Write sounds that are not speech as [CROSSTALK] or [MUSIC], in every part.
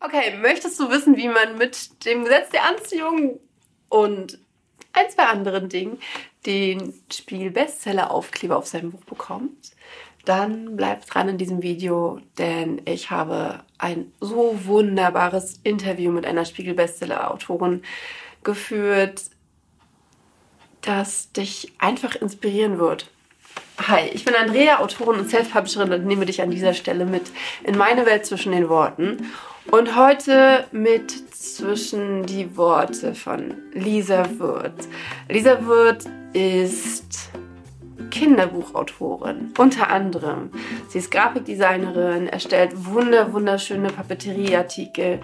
Okay, möchtest du wissen, wie man mit dem Gesetz der Anziehung und ein, zwei anderen Dingen den Spiegel-Bestseller-Aufkleber auf sein Buch bekommt? Dann bleib dran in diesem Video, denn ich habe ein so wunderbares Interview mit einer Spiegel-Bestseller-Autorin geführt, das dich einfach inspirieren wird. Hi, ich bin Andrea, Autorin und Self-Publisherin und nehme dich an dieser Stelle mit in meine Welt zwischen den Worten. Und heute mit zwischen die Worte von Lisa Wirth. Lisa Wirth ist Kinderbuchautorin, unter anderem. Sie ist Grafikdesignerin, erstellt wunder wunderschöne Papeterieartikel,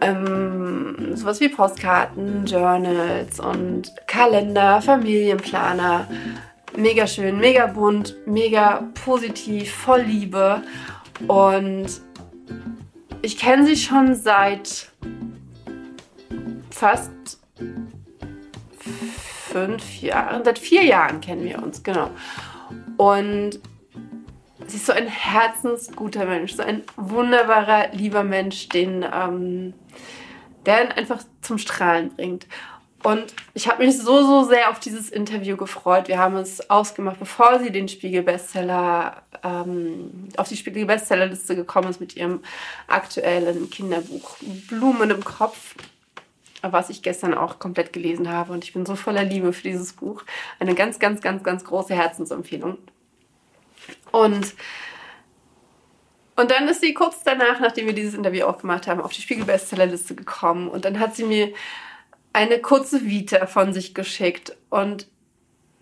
ähm, sowas wie Postkarten, Journals und Kalender, Familienplaner. Mega schön, mega bunt, mega positiv, voll Liebe und ich kenne sie schon seit fast fünf Jahren, seit vier Jahren kennen wir uns, genau. Und sie ist so ein herzensguter Mensch, so ein wunderbarer, lieber Mensch, den, ähm, der einfach zum Strahlen bringt. Und ich habe mich so, so sehr auf dieses Interview gefreut. Wir haben es ausgemacht, bevor sie den Spiegel-Bestseller, ähm, auf die Spiegel-Bestsellerliste gekommen ist mit ihrem aktuellen Kinderbuch Blumen im Kopf, was ich gestern auch komplett gelesen habe. Und ich bin so voller Liebe für dieses Buch. Eine ganz, ganz, ganz, ganz große Herzensempfehlung. Und und dann ist sie kurz danach, nachdem wir dieses Interview auch gemacht haben, auf die Spiegel-Bestsellerliste gekommen. Und dann hat sie mir eine kurze Vita von sich geschickt und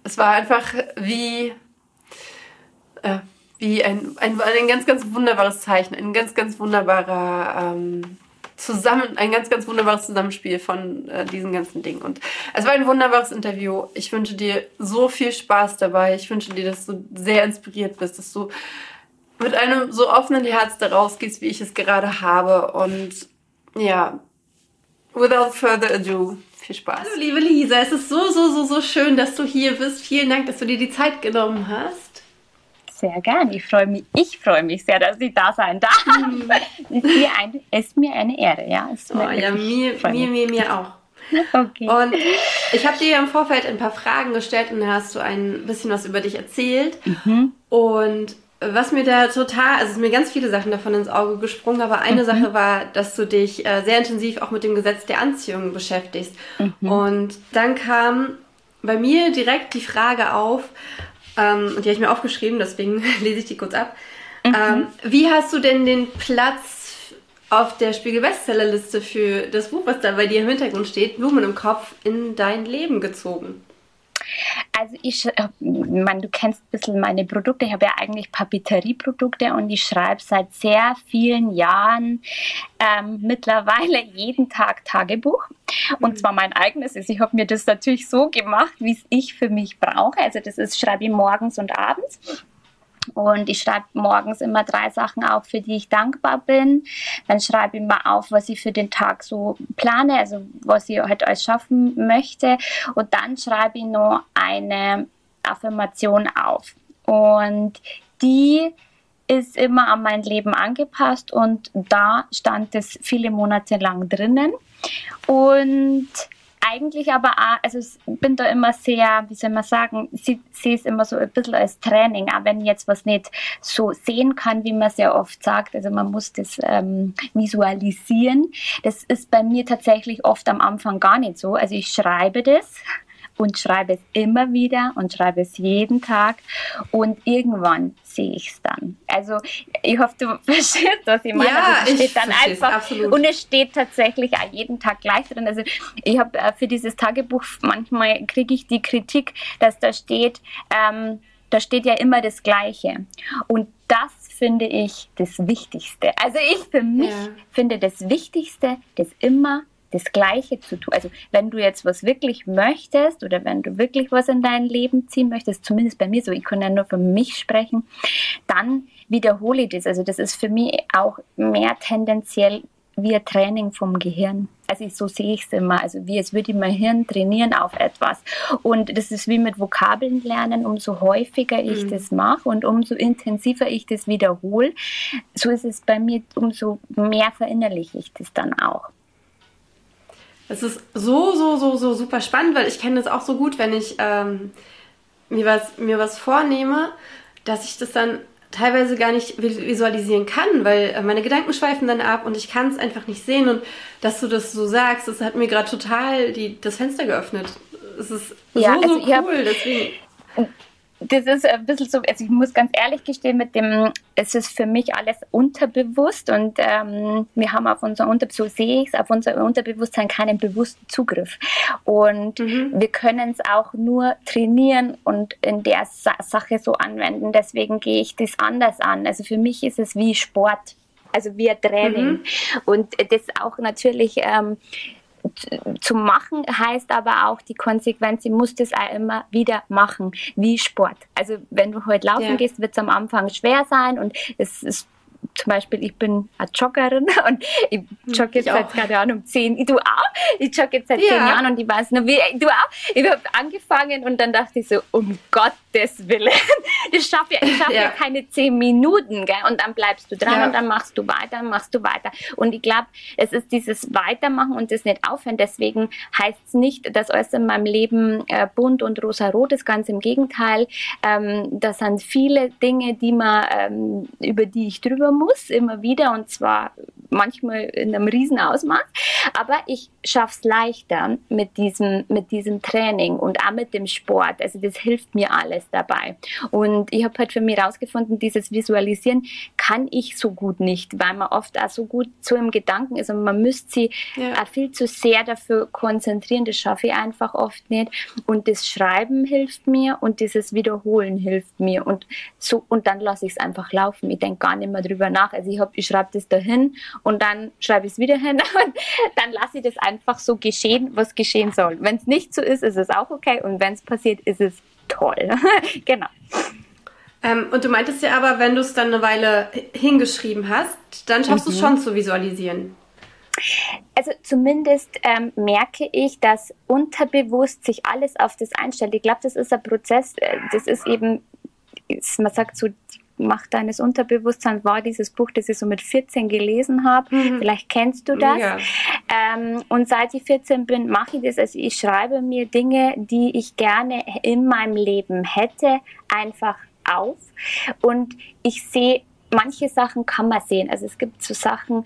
es war einfach wie, äh, wie ein, ein, ein ganz, ganz wunderbares Zeichen, ein ganz, ganz wunderbarer ähm, zusammen, ein ganz, ganz wunderbares Zusammenspiel von äh, diesen ganzen Dingen. Und es war ein wunderbares Interview. Ich wünsche dir so viel Spaß dabei. Ich wünsche dir, dass du sehr inspiriert bist, dass du mit einem so offenen Herz da rausgehst, wie ich es gerade habe. Und ja, without further ado, viel Spaß. Hallo liebe Lisa, es ist so, so, so, so schön, dass du hier bist. Vielen Dank, dass du dir die Zeit genommen hast. Sehr gern. Ich freue mich, ich freue mich sehr, dass ich da sein darf. Mhm. Es, ist mir ein, ist mir eine Ehre, ja. Es oh, ja, mir, mir, mir, mir auch. Okay. Und ich habe dir im Vorfeld ein paar Fragen gestellt und da hast du ein bisschen was über dich erzählt. Mhm. Und was mir da total, also es sind mir ganz viele Sachen davon ins Auge gesprungen, aber eine mhm. Sache war, dass du dich äh, sehr intensiv auch mit dem Gesetz der Anziehung beschäftigst. Mhm. Und dann kam bei mir direkt die Frage auf, ähm, und die habe ich mir aufgeschrieben, deswegen [LAUGHS] lese ich die kurz ab. Mhm. Ähm, wie hast du denn den Platz auf der Spiegel-Bestsellerliste für das Buch, was da bei dir im Hintergrund steht, Blumen im Kopf, in dein Leben gezogen? Also ich, man, du kennst ein bisschen meine Produkte. Ich habe ja eigentlich Papeterieprodukte und ich schreibe seit sehr vielen Jahren ähm, mittlerweile jeden Tag Tagebuch. Und mhm. zwar mein eigenes ist. Ich habe mir das natürlich so gemacht, wie es ich für mich brauche. Also das ist, schreibe ich morgens und abends. Und ich schreibe morgens immer drei Sachen auf, für die ich dankbar bin. Dann schreibe ich mal auf, was ich für den Tag so plane, also was ich heute alles schaffen möchte. Und dann schreibe ich noch eine Affirmation auf. Und die ist immer an mein Leben angepasst und da stand es viele Monate lang drinnen. Und eigentlich aber auch, also ich bin da immer sehr, wie soll man sagen, sehe es immer so ein bisschen als Training, auch wenn ich jetzt was nicht so sehen kann, wie man sehr oft sagt. Also man muss das ähm, visualisieren. Das ist bei mir tatsächlich oft am Anfang gar nicht so. Also ich schreibe das und schreibe es immer wieder und schreibe es jeden Tag und irgendwann sehe ich es dann. Also ich hoffe, du [LAUGHS] verstehst, was ich meine. Ja, also es steht dann einfach absolut. und es steht tatsächlich auch jeden Tag gleich drin. Also ich habe äh, für dieses Tagebuch manchmal kriege ich die Kritik, dass da steht, ähm, da steht ja immer das Gleiche und das finde ich das Wichtigste. Also ich für mich ja. finde das Wichtigste, das immer das Gleiche zu tun. Also wenn du jetzt was wirklich möchtest oder wenn du wirklich was in dein Leben ziehen möchtest, zumindest bei mir so, ich kann ja nur für mich sprechen, dann wiederhole ich das. Also das ist für mich auch mehr tendenziell wie ein Training vom Gehirn. Also so sehe ich es immer. Also wie es würde mein Hirn trainieren auf etwas. Und das ist wie mit Vokabeln lernen. Umso häufiger ich mhm. das mache und umso intensiver ich das wiederhole, so ist es bei mir, umso mehr verinnerliche ich das dann auch. Es ist so, so, so, so super spannend, weil ich kenne das auch so gut, wenn ich ähm, mir, was, mir was vornehme, dass ich das dann teilweise gar nicht visualisieren kann, weil äh, meine Gedanken schweifen dann ab und ich kann es einfach nicht sehen. Und dass du das so sagst, das hat mir gerade total die, das Fenster geöffnet. Es ist ja, so, also so cool. Deswegen das ist ein bisschen so, also ich muss ganz ehrlich gestehen, mit dem, es ist für mich alles unterbewusst und ähm, wir haben auf unser Unterbewusstsein, so sehe ich es, auf unser Unterbewusstsein keinen bewussten Zugriff. Und mhm. wir können es auch nur trainieren und in der Sa Sache so anwenden. Deswegen gehe ich das anders an. Also für mich ist es wie Sport also wie ein Training. Mhm. Und das auch natürlich ähm, zu machen heißt aber auch die Konsequenz, ich muss das auch immer wieder machen, wie Sport. Also wenn du heute laufen ja. gehst, wird es am Anfang schwer sein und es ist zum Beispiel, ich bin eine Joggerin [LAUGHS] und ich jogge jetzt seit, keine Ahnung, zehn, du auch? Ich jogge jetzt seit ja. zehn Jahren und ich weiß noch, wie, du auch? Ich habe angefangen und dann dachte ich so, um Gottes Willen, das [LAUGHS] schaffe ich, ich schaffe ja. ja. keine zehn Minuten, gell? Und dann bleibst du dran ja. und dann machst du weiter, machst du weiter. Und ich glaube, es ist dieses Weitermachen und das nicht aufhören. Deswegen heißt es nicht, dass alles in meinem Leben äh, bunt und rosa-rot ist, ganz im Gegenteil. Ähm, das sind viele Dinge, die man, ähm, über die ich drüber muss, immer wieder und zwar manchmal in einem riesen Ausmaß. Aber ich schaffe es leichter mit diesem, mit diesem Training und auch mit dem Sport. Also das hilft mir alles dabei. Und ich habe halt für mich herausgefunden, dieses Visualisieren kann ich so gut nicht, weil man oft auch so gut zu im Gedanken ist und man müsste sie ja. viel zu sehr dafür konzentrieren. Das schaffe ich einfach oft nicht. Und das Schreiben hilft mir und dieses Wiederholen hilft mir. Und so, und dann lasse ich es einfach laufen. Ich denke gar nicht mehr drüber nach. Also ich, ich schreibe das dahin und dann schreibe ich es wieder hin [LAUGHS] und dann lasse ich das einfach so geschehen, was geschehen soll. Wenn es nicht so ist, ist es auch okay und wenn es passiert, ist es toll. [LAUGHS] genau. Ähm, und du meintest ja aber, wenn du es dann eine Weile hingeschrieben hast, dann schaffst mhm. du es schon zu visualisieren. Also zumindest ähm, merke ich, dass unterbewusst sich alles auf das einstellt. Ich glaube, das ist ein Prozess, äh, das ist eben, man sagt so, die Macht deines Unterbewusstseins war dieses Buch, das ich so mit 14 gelesen habe. Mhm. Vielleicht kennst du das. Ja. Ähm, und seit ich 14 bin, mache ich das. Also ich schreibe mir Dinge, die ich gerne in meinem Leben hätte, einfach auf. Und ich sehe manche Sachen kann man sehen. Also es gibt so Sachen,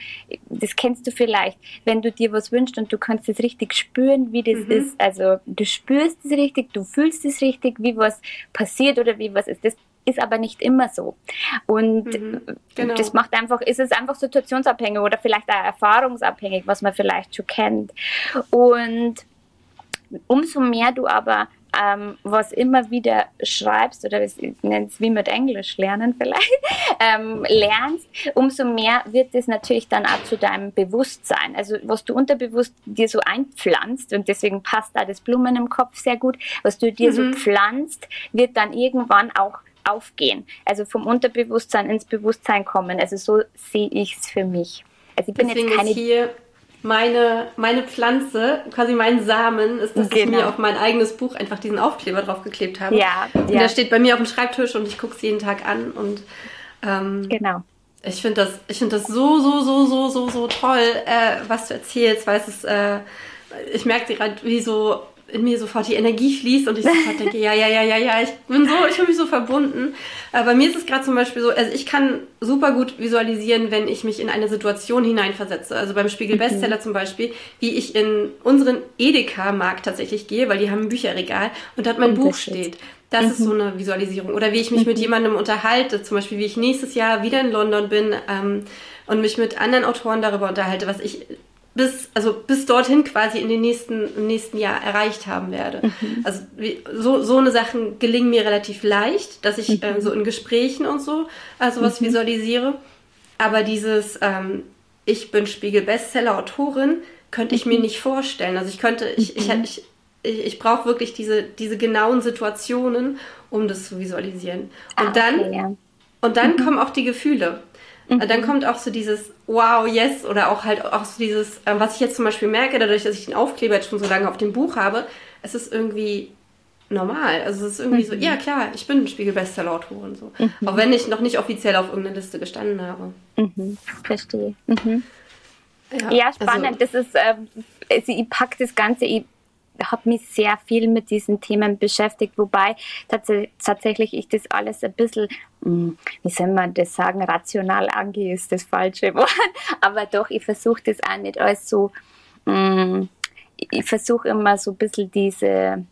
das kennst du vielleicht, wenn du dir was wünschst und du kannst es richtig spüren, wie das mhm. ist. Also du spürst es richtig, du fühlst es richtig, wie was passiert oder wie was ist. Das ist aber nicht immer so. Und mhm, genau. das macht einfach, ist es einfach situationsabhängig oder vielleicht auch erfahrungsabhängig, was man vielleicht schon kennt. Und umso mehr du aber ähm, was immer wieder schreibst oder ich nenne es wie mit Englisch lernen vielleicht, [LAUGHS] ähm, lernst, umso mehr wird es natürlich dann auch zu deinem Bewusstsein. Also was du unterbewusst dir so einpflanzt und deswegen passt da das Blumen im Kopf sehr gut, was du dir mhm. so pflanzt, wird dann irgendwann auch aufgehen. Also vom Unterbewusstsein ins Bewusstsein kommen. Also so sehe ich es für mich. Also ich bin Deswegen jetzt keine. Ist hier meine, meine Pflanze, quasi mein Samen, ist, dass genau. ich mir auf mein eigenes Buch einfach diesen Aufkleber draufgeklebt habe. Ja, und ja. der steht bei mir auf dem Schreibtisch und ich gucke es jeden Tag an und ähm, genau. Ich finde das, ich finde das so, so, so, so, so, so toll, äh, was du erzählst, weil es ist, äh, ich merke gerade, wie so in mir sofort die Energie fließt und ich sofort denke, ja, ja, ja, ja, ja, ich bin so, ich fühle mich so verbunden. Aber bei mir ist es gerade zum Beispiel so, also ich kann super gut visualisieren, wenn ich mich in eine Situation hineinversetze. Also beim Spiegel mhm. Bestseller zum Beispiel, wie ich in unseren Edeka-Markt tatsächlich gehe, weil die haben ein Bücherregal und dort mein Buch steht. Das mhm. ist so eine Visualisierung. Oder wie ich mich mhm. mit jemandem unterhalte, zum Beispiel wie ich nächstes Jahr wieder in London bin ähm, und mich mit anderen Autoren darüber unterhalte, was ich bis, also bis dorthin quasi in den nächsten, im nächsten Jahr erreicht haben werde. Mhm. Also wie, so, so eine Sachen gelingen mir relativ leicht, dass ich mhm. äh, so in Gesprächen und so also was mhm. visualisiere. Aber dieses, ähm, ich bin Spiegel-Bestseller-Autorin, könnte ich mir mhm. nicht vorstellen. Also ich könnte, ich, ich, mhm. ich, ich, ich brauche wirklich diese, diese genauen Situationen, um das zu visualisieren. Und ah, dann, okay, ja. und dann kommen auch die Gefühle. Mhm. Dann kommt auch so dieses Wow, yes oder auch halt auch so dieses, äh, was ich jetzt zum Beispiel merke, dadurch, dass ich den Aufkleber jetzt schon so lange auf dem Buch habe, es ist irgendwie normal. Also es ist irgendwie mhm. so, ja klar, ich bin Spiegel-Bestseller-Autorin so. Mhm. Auch wenn ich noch nicht offiziell auf irgendeiner Liste gestanden habe. Mhm. Verstehe. Mhm. Ja, ja, spannend. Also, das ist, äh, sie packt das Ganze, habe mich sehr viel mit diesen Themen beschäftigt, wobei tats tatsächlich ich das alles ein bisschen, hm, wie soll man das sagen, rational angehe, ist das falsche [LAUGHS] Wort, aber doch, ich versuche das auch nicht alles so, hm, ich versuche immer so ein bisschen diese,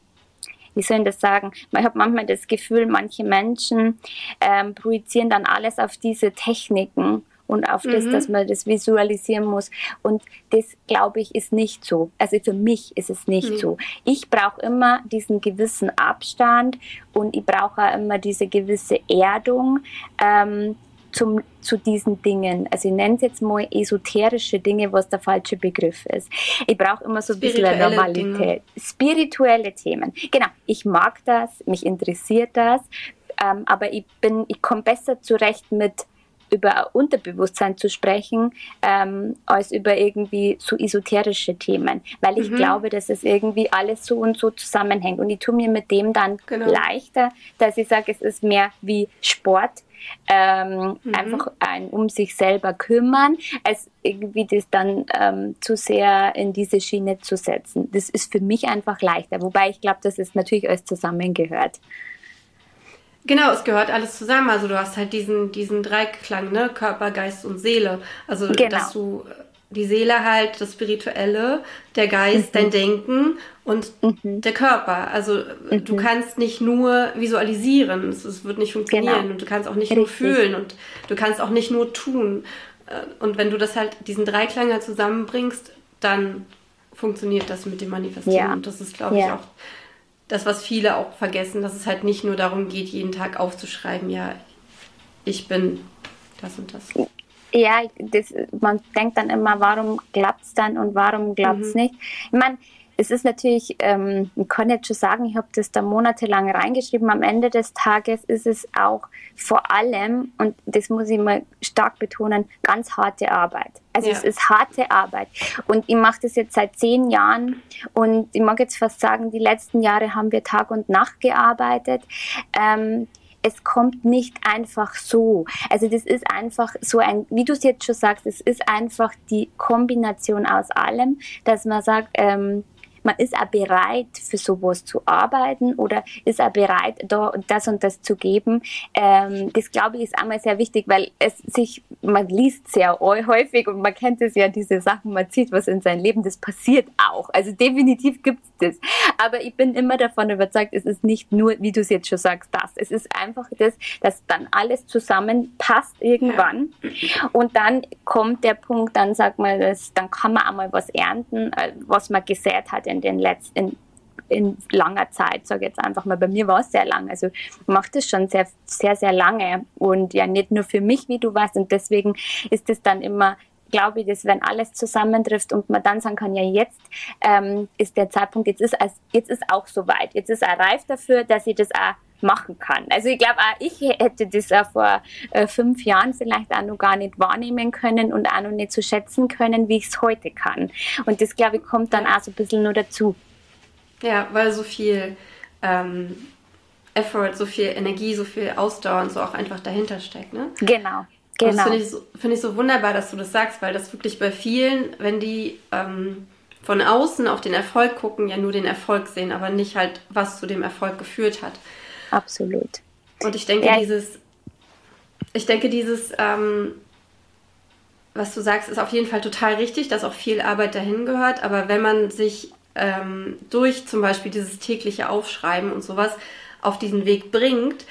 wie soll ich das sagen? Ich habe manchmal das Gefühl, manche Menschen ähm, projizieren dann alles auf diese Techniken und auf mhm. das, dass man das visualisieren muss. Und das, glaube ich, ist nicht so. Also für mich ist es nicht mhm. so. Ich brauche immer diesen gewissen Abstand und ich brauche auch immer diese gewisse Erdung. Ähm, zum, zu diesen Dingen. Also ich nenne es jetzt mal esoterische Dinge, was der falsche Begriff ist. Ich brauche immer so ein bisschen Normalität. Dinge. Spirituelle Themen. Genau, ich mag das, mich interessiert das, ähm, aber ich bin, ich komme besser zurecht mit über Unterbewusstsein zu sprechen, ähm, als über irgendwie so esoterische Themen, weil ich mhm. glaube, dass es irgendwie alles so und so zusammenhängt. Und ich tue mir mit dem dann genau. leichter, dass ich sage, es ist mehr wie Sport, ähm, mhm. einfach ein um sich selber kümmern, als irgendwie das dann ähm, zu sehr in diese Schiene zu setzen. Das ist für mich einfach leichter, wobei ich glaube, dass es natürlich alles zusammengehört. Genau, es gehört alles zusammen. Also du hast halt diesen, diesen Dreiklang, ne? Körper, Geist und Seele. Also genau. dass du die Seele halt, das Spirituelle, der Geist, mhm. dein Denken und mhm. der Körper. Also mhm. du kannst nicht nur visualisieren, es, wird nicht funktionieren genau. und du kannst auch nicht Richtig. nur fühlen und du kannst auch nicht nur tun. Äh, und wenn du das halt, diesen Dreiklang halt zusammenbringst, dann funktioniert das mit dem Manifestieren. Ja. Und das ist, glaube ja. ich, auch das, was viele auch vergessen, dass es halt nicht nur darum geht, jeden Tag aufzuschreiben, ja, ich bin das und das. Ja, das, man denkt dann immer, warum klappt es dann und warum klappt es mhm. nicht. Ich meine, es ist natürlich, ähm, ich kann jetzt schon sagen, ich habe das da monatelang reingeschrieben. Am Ende des Tages ist es auch vor allem, und das muss ich mal stark betonen, ganz harte Arbeit. Also ja. es ist harte Arbeit. Und ich mache das jetzt seit zehn Jahren und ich mag jetzt fast sagen, die letzten Jahre haben wir Tag und Nacht gearbeitet. Ähm, es kommt nicht einfach so. Also das ist einfach so ein, wie du es jetzt schon sagst, es ist einfach die Kombination aus allem, dass man sagt, ähm, man ist auch bereit, für sowas zu arbeiten oder ist auch bereit, da das und das zu geben. Ähm, das glaube ich ist einmal sehr wichtig, weil es sich, man liest sehr häufig und man kennt es ja, diese Sachen, man sieht was in seinem Leben, das passiert auch. Also definitiv gibt es das. Aber ich bin immer davon überzeugt, es ist nicht nur, wie du es jetzt schon sagst, das. Es ist einfach das, dass dann alles zusammenpasst irgendwann. Und dann kommt der Punkt, dann sagt man, das, dann kann man einmal was ernten, äh, was man gesät hat in den letzten in langer Zeit, sage jetzt einfach mal, bei mir war es sehr lang. Also ich mache das schon sehr, sehr, sehr lange und ja nicht nur für mich, wie du weißt. Und deswegen ist es dann immer, glaube ich, dass wenn alles zusammentrifft und man dann sagen kann, ja jetzt ähm, ist der Zeitpunkt, jetzt ist, jetzt ist auch soweit, jetzt ist er reif dafür, dass ich das auch machen kann. Also ich glaube, auch ich hätte das auch vor äh, fünf Jahren vielleicht auch noch gar nicht wahrnehmen können und auch noch nicht so schätzen können, wie ich es heute kann. Und das, glaube ich, kommt dann auch so ein bisschen nur dazu. Ja, weil so viel ähm, Effort, so viel Energie, so viel Ausdauer und so auch einfach dahinter steckt. Ne? Genau. Genau. das finde ich, so, find ich so wunderbar, dass du das sagst, weil das wirklich bei vielen, wenn die ähm, von außen auf den Erfolg gucken, ja nur den Erfolg sehen, aber nicht halt, was zu dem Erfolg geführt hat. Absolut. Und ich denke, ja. dieses, ich denke, dieses, ähm, was du sagst, ist auf jeden Fall total richtig, dass auch viel Arbeit dahin gehört. Aber wenn man sich ähm, durch zum Beispiel dieses tägliche Aufschreiben und sowas auf diesen Weg bringt,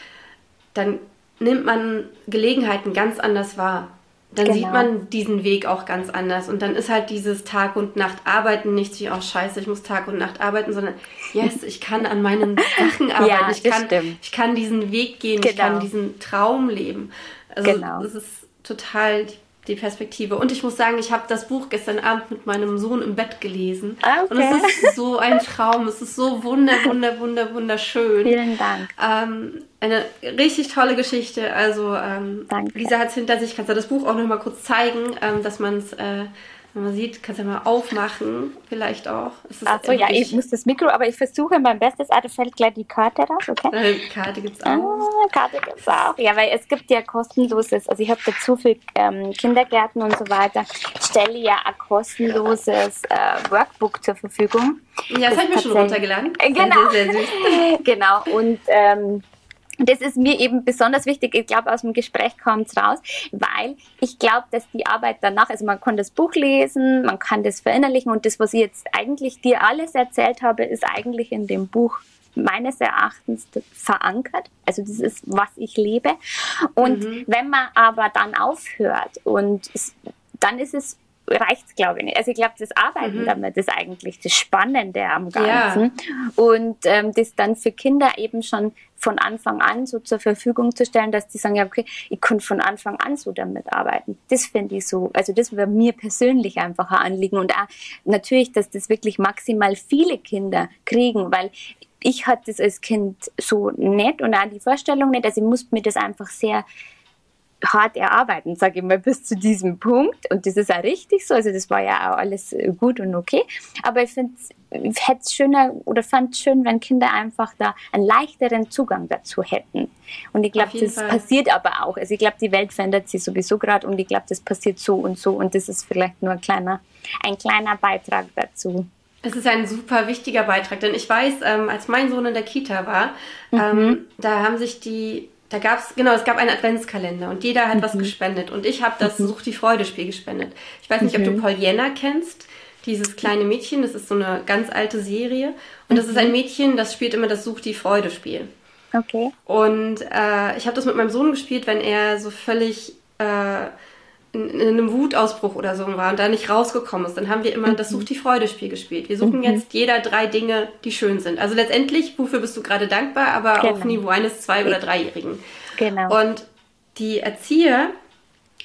dann nimmt man Gelegenheiten ganz anders wahr dann genau. sieht man diesen Weg auch ganz anders. Und dann ist halt dieses Tag und Nacht arbeiten nicht wie, oh scheiße, ich muss Tag und Nacht arbeiten, sondern yes, ich kann an meinen [LAUGHS] Sachen arbeiten. ja, ich, kann, ich kann diesen Weg gehen, genau. ich kann genau. diesen Traum leben. Also genau. das ist total die Perspektive. Und ich muss sagen, ich habe das Buch gestern Abend mit meinem Sohn im Bett gelesen. Ah, okay. Und es ist so ein Traum. Es ist so wunder, wunder, wunder, wunderschön. Vielen Dank. Ähm, eine richtig tolle Geschichte. Also ähm, Danke. Lisa hat es hinter sich. Kannst du das Buch auch noch mal kurz zeigen, ähm, dass man es äh, wenn man sieht, kannst du ja mal aufmachen, vielleicht auch. Achso, ja, ich muss das Mikro, aber ich versuche mein Bestes. Ah, da fällt gleich die Karte raus, okay? Äh, Karte gibt es auch. Ah, Karte gibt es auch. Ja, weil es gibt ja kostenloses, also ich habe dazu für ähm, Kindergärten und so weiter, stelle ja ein kostenloses äh, Workbook zur Verfügung. Ja, das, das habe ich mir schon runtergeladen. Äh, genau. Sehr, sehr süß. [LAUGHS] genau, und ähm, das ist mir eben besonders wichtig. Ich glaube, aus dem Gespräch kommt es raus, weil ich glaube, dass die Arbeit danach, also man kann das Buch lesen, man kann das verinnerlichen und das, was ich jetzt eigentlich dir alles erzählt habe, ist eigentlich in dem Buch meines Erachtens verankert. Also das ist, was ich lebe. Und mhm. wenn man aber dann aufhört und es, dann ist es reicht es, glaube ich, nicht. Also ich glaube, das Arbeiten mhm. damit ist eigentlich das Spannende am Ganzen. Ja. Und ähm, das dann für Kinder eben schon von Anfang an so zur Verfügung zu stellen, dass die sagen, ja, okay, ich kann von Anfang an so damit arbeiten. Das finde ich so, also das wäre mir persönlich einfach ein Anliegen. Und auch natürlich, dass das wirklich maximal viele Kinder kriegen, weil ich hatte das als Kind so nett und auch die Vorstellung nicht, also ich musste mir das einfach sehr hart erarbeiten, sage ich mal, bis zu diesem Punkt. Und das ist auch richtig so. Also das war ja auch alles gut und okay. Aber ich finde hätte es schöner oder fand es schön, wenn Kinder einfach da einen leichteren Zugang dazu hätten. Und ich glaube, das Fall. passiert aber auch. Also ich glaube, die Welt verändert sich sowieso gerade und ich glaube, das passiert so und so und das ist vielleicht nur ein kleiner, ein kleiner Beitrag dazu. Es ist ein super wichtiger Beitrag, denn ich weiß, ähm, als mein Sohn in der Kita war, mhm. ähm, da haben sich die da gab es, genau, es gab einen Adventskalender und jeder hat mhm. was gespendet. Und ich habe das mhm. Such die Freude-Spiel gespendet. Ich weiß nicht, mhm. ob du. Paul Jenner kennst, dieses kleine Mädchen. Das ist so eine ganz alte Serie. Und das ist ein mhm. Mädchen, das spielt immer das Such die Freude-Spiel. Okay. Und äh, ich habe das mit meinem Sohn gespielt, wenn er so völlig äh, in, in, einem Wutausbruch oder so war und da nicht rausgekommen ist. Dann haben wir immer das Such die Freude-Spiel gespielt. Wir suchen jetzt jeder drei Dinge, die schön sind. Also letztendlich, wofür bist du gerade dankbar, aber genau. auf Niveau eines Zwei- oder Dreijährigen. Genau. Und die Erzieher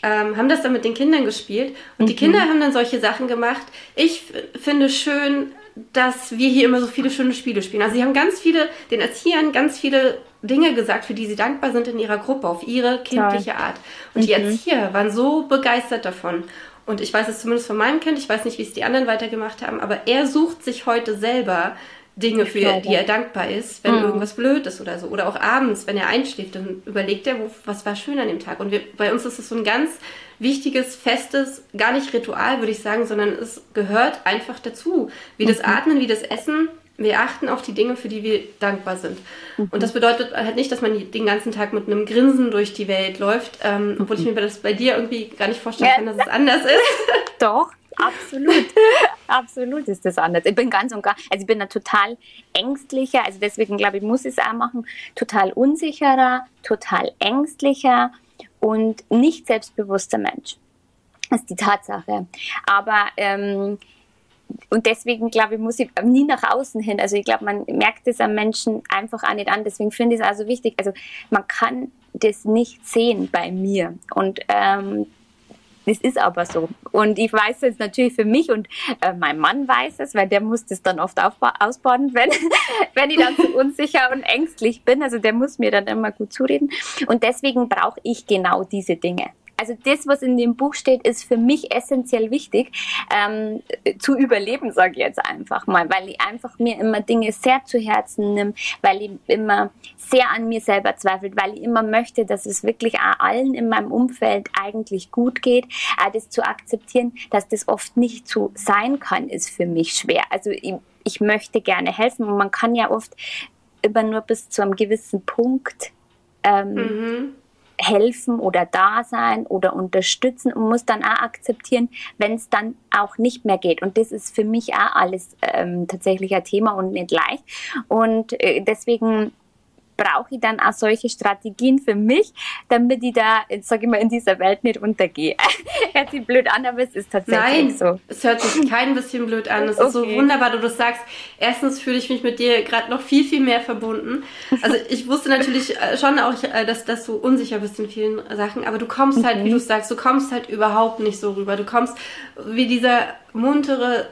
ähm, haben das dann mit den Kindern gespielt und mhm. die Kinder haben dann solche Sachen gemacht. Ich finde schön, dass wir hier immer so viele schöne Spiele spielen. Also sie haben ganz viele, den Erziehern ganz viele Dinge gesagt, für die sie dankbar sind in ihrer Gruppe, auf ihre kindliche Art. Und mhm. die Erzieher waren so begeistert davon. Und ich weiß es zumindest von meinem Kind, ich weiß nicht, wie es die anderen weitergemacht haben, aber er sucht sich heute selber Dinge, für die er dankbar ist, wenn mhm. irgendwas blöd ist oder so. Oder auch abends, wenn er einschläft, dann überlegt er, wo, was war schön an dem Tag. Und wir, bei uns ist es so ein ganz wichtiges, festes, gar nicht Ritual, würde ich sagen, sondern es gehört einfach dazu. Wie das mhm. Atmen, wie das Essen. Wir achten auf die Dinge, für die wir dankbar sind. Mhm. Und das bedeutet halt nicht, dass man den ganzen Tag mit einem Grinsen durch die Welt läuft, ähm, obwohl ich mir das bei dir irgendwie gar nicht vorstellen kann, dass es anders ist. [LAUGHS] Doch, Absolut. [LAUGHS] Absolut ist das anders. Ich bin ganz und gar, also ich bin da total ängstlicher, also deswegen glaube ich, muss ich es auch machen, total unsicherer, total ängstlicher und nicht selbstbewusster Mensch. Das ist die Tatsache. Aber ähm, und deswegen glaube ich, muss ich nie nach außen hin. Also ich glaube, man merkt es am Menschen einfach auch nicht an. Deswegen finde ich es also wichtig. Also man kann das nicht sehen bei mir. Und ähm, das ist aber so. Und ich weiß es natürlich für mich und äh, mein Mann weiß es, weil der muss das dann oft ausbauen, [LAUGHS] wenn, wenn ich dann so unsicher und ängstlich bin. Also der muss mir dann immer gut zureden. Und deswegen brauche ich genau diese Dinge also das, was in dem Buch steht, ist für mich essentiell wichtig ähm, zu überleben, sage ich jetzt einfach mal, weil ich einfach mir immer Dinge sehr zu Herzen nehme, weil ich immer sehr an mir selber zweifelt, weil ich immer möchte, dass es wirklich allen in meinem Umfeld eigentlich gut geht. Das zu akzeptieren, dass das oft nicht so sein kann, ist für mich schwer. Also ich, ich möchte gerne helfen und man kann ja oft immer nur bis zu einem gewissen Punkt ähm, mhm helfen oder da sein oder unterstützen und muss dann auch akzeptieren, wenn es dann auch nicht mehr geht. Und das ist für mich auch alles ähm, tatsächlich ein Thema und nicht leicht. Und äh, deswegen brauche ich dann auch solche Strategien für mich, damit ich da, sage ich mal, in dieser Welt nicht untergehe. [LAUGHS] hört sich blöd an, aber es ist tatsächlich Nein, so. es hört sich kein bisschen blöd an. Es okay. ist so wunderbar, du das sagst. Erstens fühle ich mich mit dir gerade noch viel, viel mehr verbunden. Also [LAUGHS] ich wusste natürlich äh, schon auch, äh, dass, dass du unsicher bist in vielen Sachen, aber du kommst halt, mhm. wie du sagst, du kommst halt überhaupt nicht so rüber. Du kommst wie dieser muntere,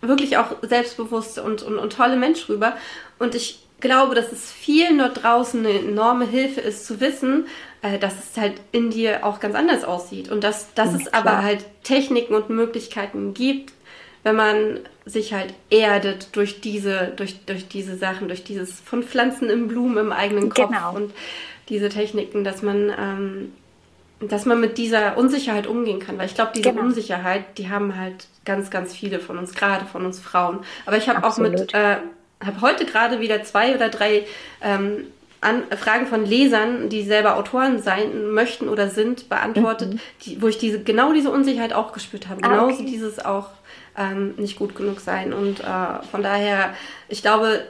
wirklich auch selbstbewusste und, und, und tolle Mensch rüber. Und ich glaube, dass es vielen dort draußen eine enorme Hilfe ist, zu wissen, äh, dass es halt in dir auch ganz anders aussieht. Und dass, dass ja, es klar. aber halt Techniken und Möglichkeiten gibt, wenn man sich halt erdet durch diese, durch, durch diese Sachen, durch dieses von Pflanzen im Blumen im eigenen Kopf genau. und diese Techniken, dass man, ähm, dass man mit dieser Unsicherheit umgehen kann. Weil ich glaube, diese genau. Unsicherheit, die haben halt ganz, ganz viele von uns, gerade von uns Frauen. Aber ich habe auch mit, äh, habe heute gerade wieder zwei oder drei ähm, an, Fragen von Lesern, die selber Autoren sein möchten oder sind, beantwortet, mhm. die, wo ich diese genau diese Unsicherheit auch gespürt habe. Ah, Genauso okay. dieses auch ähm, nicht gut genug sein. Und äh, von daher, ich glaube,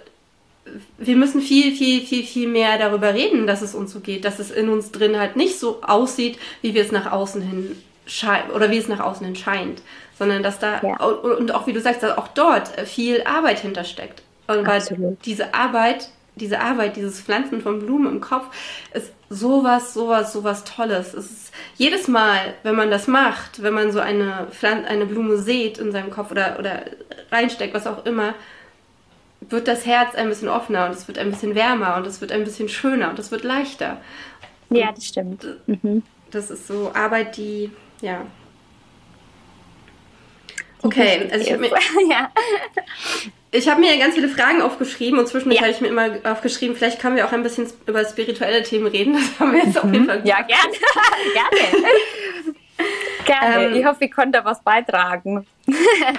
wir müssen viel, viel, viel, viel mehr darüber reden, dass es uns so geht, dass es in uns drin halt nicht so aussieht, wie wir es nach außen hin scheint oder wie es nach außen hin scheint, sondern dass da ja. und auch wie du sagst, dass auch dort viel Arbeit hintersteckt. Weil diese Arbeit, diese Arbeit, dieses Pflanzen von Blumen im Kopf ist sowas, sowas, sowas Tolles. Es ist jedes Mal, wenn man das macht, wenn man so eine Pflanze, eine Blume sieht in seinem Kopf oder, oder reinsteckt, was auch immer, wird das Herz ein bisschen offener und es wird ein bisschen wärmer und es wird ein bisschen schöner und es wird leichter. Ja, das stimmt. Mhm. Das ist so Arbeit, die, ja. Okay, also ich habe [LAUGHS] mir, ja. Ich habe mir ganz viele Fragen aufgeschrieben und zwischendurch ja. habe ich mir immer aufgeschrieben, vielleicht können wir auch ein bisschen über spirituelle Themen reden. [LAUGHS] Das haben wir jetzt auf jeden mhm. Fall. Ja, gerne. [LAUGHS] gerne. Gerne. Ähm, ich hoffe, ich konnte da was beitragen.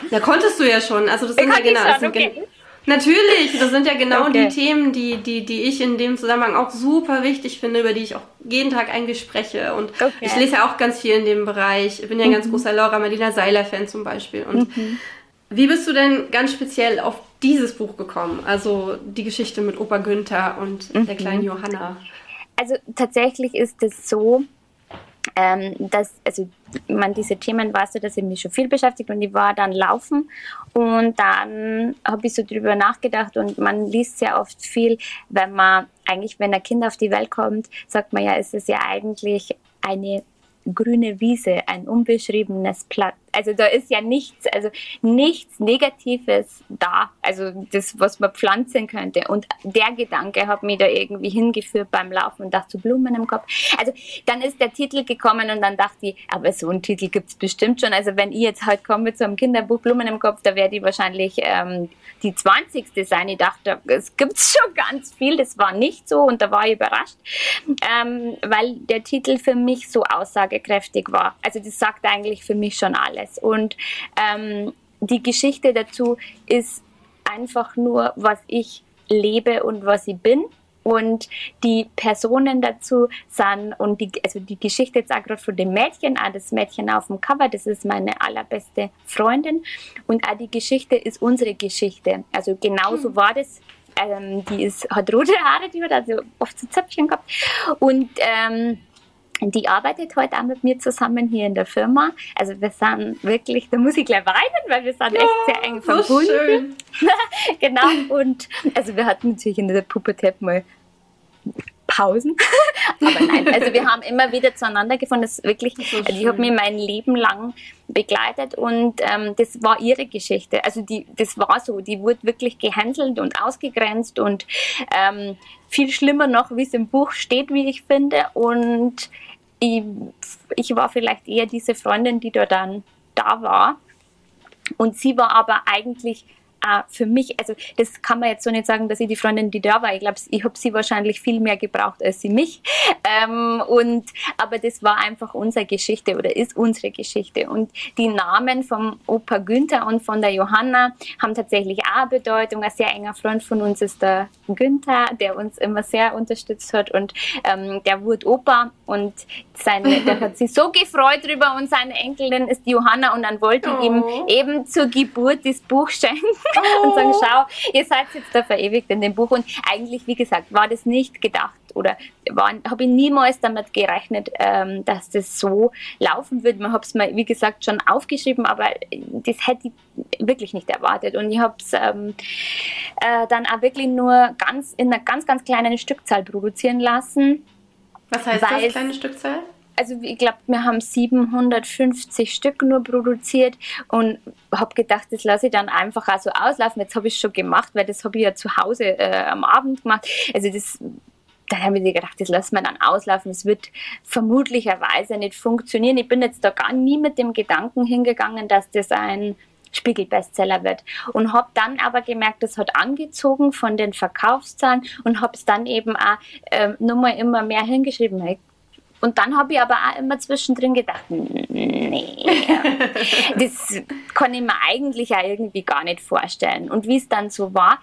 ja, konntest du ja schon. Also das sind ja genau. Schon, okay. Natürlich, das sind ja genau okay. die Themen, die, die, die ich in dem Zusammenhang auch super wichtig finde, über die ich auch jeden Tag eigentlich spreche. Und okay. ich lese ja auch ganz viel in dem Bereich. Ich bin ja ein mhm. ganz großer Laura Marlina Seiler-Fan zum Beispiel. Und mhm. Wie bist du denn ganz speziell auf dieses Buch gekommen? Also die Geschichte mit Opa Günther und mhm. der kleinen Johanna. Also tatsächlich ist es so, ähm, dass, also man diese Themen weißt du, dass ich mich schon viel beschäftigt und ich war dann laufen und dann habe ich so drüber nachgedacht und man liest sehr oft viel, wenn man eigentlich, wenn ein Kind auf die Welt kommt, sagt man ja, es ist ja eigentlich eine grüne Wiese, ein unbeschriebenes Blatt. Also da ist ja nichts, also nichts Negatives da, also das, was man pflanzen könnte. Und der Gedanke hat mich da irgendwie hingeführt beim Laufen und dachte zu Blumen im Kopf. Also dann ist der Titel gekommen und dann dachte ich, aber so einen Titel gibt es bestimmt schon. Also wenn ich jetzt halt komme so einem Kinderbuch Blumen im Kopf, da werde ich wahrscheinlich ähm, die 20. sein. Ich dachte, es gibt schon ganz viel. Das war nicht so und da war ich überrascht, ähm, weil der Titel für mich so aussagekräftig war. Also das sagt eigentlich für mich schon alles. Und ähm, die Geschichte dazu ist einfach nur, was ich lebe und was ich bin und die Personen dazu sind und die, also die Geschichte jetzt auch gerade von dem Mädchen, auch das Mädchen auf dem Cover, das ist meine allerbeste Freundin und auch die Geschichte ist unsere Geschichte. Also genauso mhm. war das. Ähm, die ist, hat rote Haare, die hat also oft so Zöpfchen gehabt und ähm, die arbeitet heute auch mit mir zusammen hier in der Firma. Also wir sind wirklich, da muss ich gleich weinen, weil wir sind ja, echt sehr eng verbunden. So schön. [LAUGHS] genau. Und also wir hatten natürlich in der Pubertät mal Pausen. [LAUGHS] Aber nein, also wir haben immer wieder zueinander gefunden. Das ist wirklich, das also ich habe mich mein Leben lang begleitet und ähm, das war ihre Geschichte. Also die, das war so, die wurde wirklich gehänselt und ausgegrenzt und ähm, viel schlimmer noch, wie es im Buch steht, wie ich finde. Und ich, ich war vielleicht eher diese Freundin, die da dann da war. Und sie war aber eigentlich äh, für mich, also das kann man jetzt so nicht sagen, dass ich die Freundin, die da war, ich glaube, ich habe sie wahrscheinlich viel mehr gebraucht als sie mich. Ähm, und, aber das war einfach unsere Geschichte oder ist unsere Geschichte. Und die Namen vom Opa Günther und von der Johanna haben tatsächlich auch Bedeutung. Ein sehr enger Freund von uns ist der Günther, der uns immer sehr unterstützt hat und ähm, der wurde Opa und seine, der hat sich so gefreut drüber und seine Enkelin ist die Johanna und dann wollte oh. ihm eben zur Geburt das Buch schenken oh. und sagen, oh. schau, ihr seid jetzt da verewigt in dem Buch. Und eigentlich, wie gesagt, war das nicht gedacht oder habe ich niemals damit gerechnet, ähm, dass das so laufen wird. Man habe es mir, wie gesagt, schon aufgeschrieben, aber das hätte ich wirklich nicht erwartet. Und ich habe es ähm, äh, dann auch wirklich nur ganz in einer ganz, ganz kleinen Stückzahl produzieren lassen. Was heißt das, kleine Stückzahl? Also ich glaube, wir haben 750 Stück nur produziert und habe gedacht, das lasse ich dann einfach auch so auslaufen. Jetzt habe ich es schon gemacht, weil das habe ich ja zu Hause äh, am Abend gemacht. Also das dann habe ich gedacht, das lassen wir dann auslaufen. Es wird vermutlicherweise nicht funktionieren. Ich bin jetzt da gar nie mit dem Gedanken hingegangen, dass das ein Spiegel-Bestseller wird. Und habe dann aber gemerkt, das hat angezogen von den Verkaufszahlen und habe es dann eben auch äh, nochmal immer mehr hingeschrieben. Und dann habe ich aber auch immer zwischendrin gedacht, nee, das kann ich mir eigentlich auch irgendwie gar nicht vorstellen. Und wie es dann so war,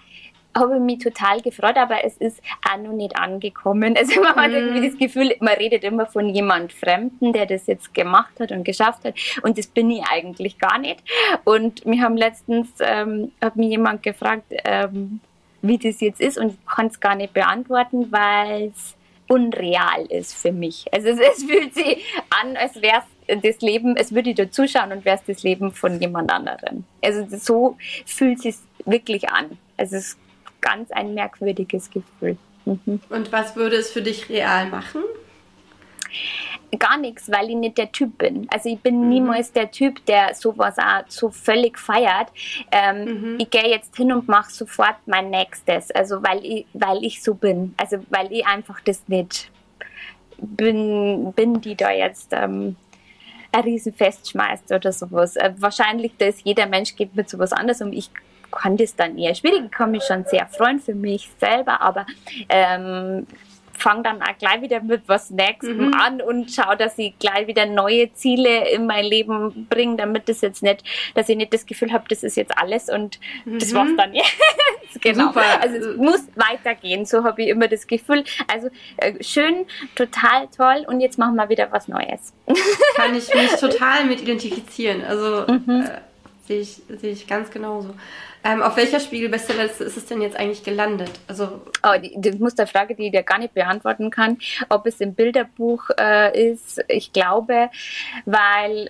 habe ich mich total gefreut, aber es ist auch noch nicht angekommen. Also man hat irgendwie mhm. das Gefühl, man redet immer von jemand Fremden, der das jetzt gemacht hat und geschafft hat und das bin ich eigentlich gar nicht. Und wir haben letztens, ähm, hat mich jemand gefragt, ähm, wie das jetzt ist und ich kann es gar nicht beantworten, weil es unreal ist für mich. Also es, [LAUGHS] es fühlt sich an, als wäre das Leben, es würde dir zuschauen und wäre es das Leben von jemand anderem. Also so fühlt es sich wirklich an. Also es ganz ein merkwürdiges Gefühl. Mhm. Und was würde es für dich real machen? Gar nichts, weil ich nicht der Typ bin. Also ich bin mhm. niemals der Typ, der sowas auch so völlig feiert. Ähm, mhm. Ich gehe jetzt hin und mache sofort mein Nächstes. Also weil ich, weil ich so bin. Also weil ich einfach das nicht bin, bin die da jetzt ähm, ein Riesenfest schmeißt oder sowas. Äh, wahrscheinlich, dass jeder Mensch geht mit sowas anders um. Ich kann das dann eher schwierig. Ich kann mich schon sehr freuen für mich selber, aber ähm, fange dann auch gleich wieder mit was Nächstem mhm. an und schaue, dass ich gleich wieder neue Ziele in mein Leben bringe, damit das jetzt nicht, dass ich nicht das Gefühl habe, das ist jetzt alles und mhm. das war's dann [LAUGHS] jetzt. genau. Super. Also es muss weitergehen, so habe ich immer das Gefühl. Also äh, schön, total toll und jetzt machen wir wieder was Neues. [LAUGHS] Kann ich mich total mit identifizieren. Also mhm. äh, sehe ich, sehe ich ganz genauso. Ähm, auf welcher Spiegel-Bestsellerliste ist es denn jetzt eigentlich gelandet? Also oh, die, die muss der Frage, die ich dir gar nicht beantworten kann, ob es im Bilderbuch äh, ist. Ich glaube, weil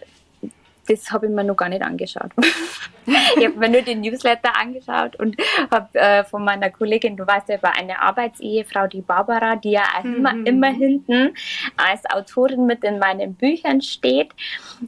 das habe ich mir noch gar nicht angeschaut. [LAUGHS] ich habe mir nur den Newsletter angeschaut und habe äh, von meiner Kollegin, du weißt ja, über eine Arbeitsehefrau, die Barbara, die ja mhm. immer, immer hinten als Autorin mit in meinen Büchern steht.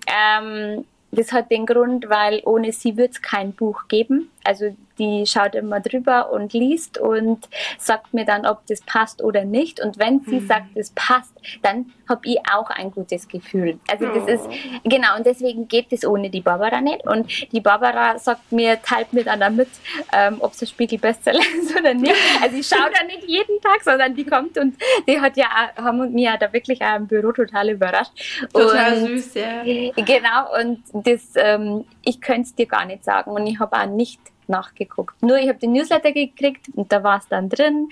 Ähm, das hat den Grund, weil ohne sie wird es kein Buch geben. Also die schaut immer drüber und liest und sagt mir dann, ob das passt oder nicht. Und wenn sie mhm. sagt, es passt, dann habe ich auch ein gutes Gefühl. Also das ist, oh. genau, und deswegen geht es ohne die Barbara nicht. Und die Barbara sagt mir, teilt mir dann damit, ähm, ob es ein Spiegel-Bestseller ist [LAUGHS] oder nicht. Also ich schaue da nicht jeden Tag, sondern die kommt und die hat ja, haben mir da wirklich auch im Büro total überrascht. Total und, süß, ja. Genau, und das, ähm, ich könnte es dir gar nicht sagen. Und ich habe auch nicht nachgeguckt. Nur ich habe den Newsletter gekriegt und da war es dann drin.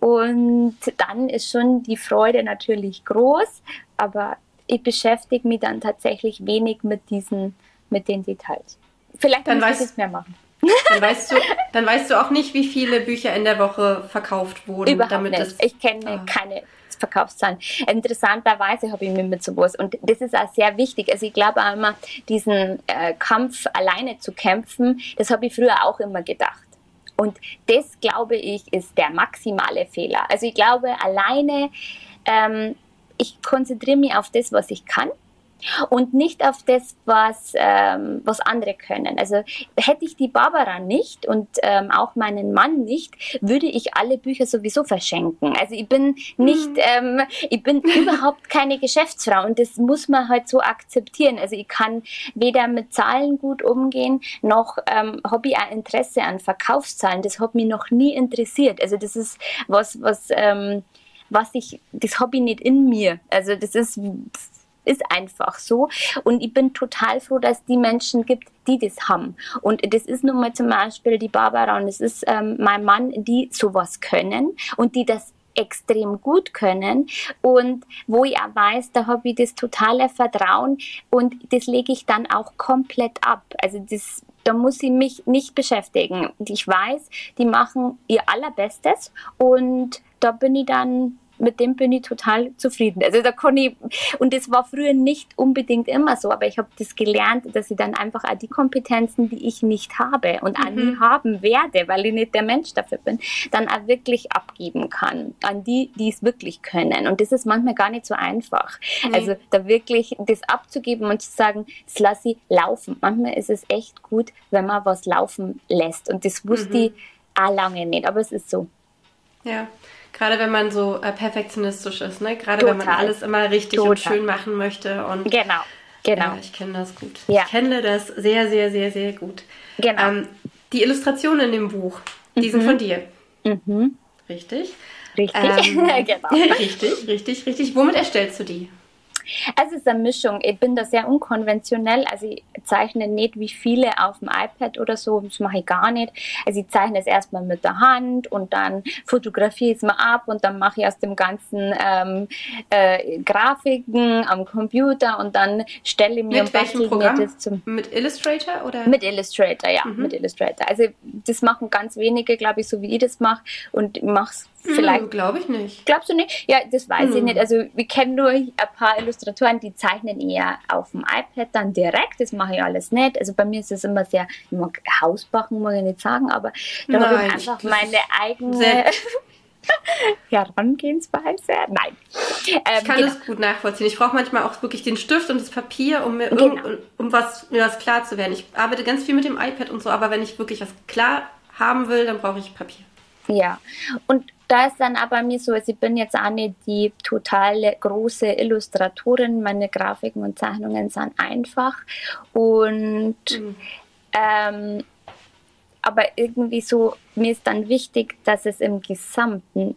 Und dann ist schon die Freude natürlich groß, aber ich beschäftige mich dann tatsächlich wenig mit diesen, mit den Details. Vielleicht dann muss ich es mehr machen. Dann weißt, du, dann weißt du auch nicht, wie viele Bücher in der Woche verkauft wurden. Überhaupt damit nicht. ich kenne ah. keine Verkaufszahlen. Interessanterweise habe ich mir mit sowas, und das ist auch sehr wichtig, also ich glaube auch immer, diesen äh, Kampf alleine zu kämpfen, das habe ich früher auch immer gedacht. Und das, glaube ich, ist der maximale Fehler. Also ich glaube, alleine, ähm, ich konzentriere mich auf das, was ich kann und nicht auf das, was, ähm, was andere können. Also hätte ich die Barbara nicht und ähm, auch meinen Mann nicht, würde ich alle Bücher sowieso verschenken. Also ich bin nicht, mhm. ähm, ich bin [LAUGHS] überhaupt keine Geschäftsfrau und das muss man halt so akzeptieren. Also ich kann weder mit Zahlen gut umgehen, noch ähm, habe ich ein Interesse an Verkaufszahlen. Das hat mich noch nie interessiert. Also das ist was, was ähm, was ich, das habe ich nicht in mir. Also das ist ist einfach so. Und ich bin total froh, dass es die Menschen gibt, die das haben. Und das ist nun mal zum Beispiel die Barbara und es ist ähm, mein Mann, die sowas können und die das extrem gut können und wo ich auch weiß, da habe ich das totale Vertrauen und das lege ich dann auch komplett ab. Also das da muss sie mich nicht beschäftigen. Ich weiß, die machen ihr allerbestes und da bin ich dann mit dem bin ich total zufrieden. Also da kann ich, und das war früher nicht unbedingt immer so, aber ich habe das gelernt, dass ich dann einfach auch die Kompetenzen, die ich nicht habe und mhm. an die haben werde, weil ich nicht der Mensch dafür bin, dann auch wirklich abgeben kann an die, die es wirklich können. Und das ist manchmal gar nicht so einfach. Mhm. Also da wirklich das abzugeben und zu sagen, das lasse ich laufen. Manchmal ist es echt gut, wenn man was laufen lässt. Und das wusste mhm. ich auch lange nicht, aber es ist so. Ja. Gerade wenn man so äh, perfektionistisch ist, ne? Gerade Total. wenn man alles immer richtig Total. und schön machen möchte. Und, genau, genau. Ja, ich kenne das gut. Ja. Ich kenne das sehr, sehr, sehr, sehr gut. Genau. Ähm, die Illustrationen in dem Buch, die mhm. sind von dir. Mhm. Richtig. Richtig, ähm, [LAUGHS] genau. [LAUGHS] richtig, richtig, richtig. Womit erstellst du die? Es ist eine Mischung. Ich bin da sehr unkonventionell. Also ich zeichne nicht wie viele auf dem iPad oder so. Das mache ich gar nicht. Also ich zeichne es erstmal mit der Hand und dann fotografiere ich es mal ab und dann mache ich aus dem ganzen ähm, äh, Grafiken am Computer und dann stelle ich mir mit welchem Programm? das zum mit Illustrator oder mit Illustrator ja mhm. mit Illustrator. Also das machen ganz wenige, glaube ich, so wie ich das mache und ich mache es hm, vielleicht. Glaube ich nicht. Glaubst du nicht? Ja, das weiß hm. ich nicht. Also wir kennen nur ein paar Illustratoren, die zeichnen eher auf dem iPad dann direkt. Das mache ich alles nicht. Also bei mir ist es immer sehr, ich mag Hausbachen, muss ich nicht sagen, aber da habe ich einfach meine eigene [LAUGHS] Herangehensweise. Nein. Ähm, ich kann genau. das gut nachvollziehen. Ich brauche manchmal auch wirklich den Stift und das Papier, um mir genau. um, um was, mir was klar zu werden. Ich arbeite ganz viel mit dem iPad und so, aber wenn ich wirklich was klar haben will, dann brauche ich Papier. Ja, und da ist dann aber mir so, also ich bin jetzt auch nicht die totale große Illustratorin. Meine Grafiken und Zeichnungen sind einfach. Und mhm. ähm, aber irgendwie so, mir ist dann wichtig, dass es im Gesamten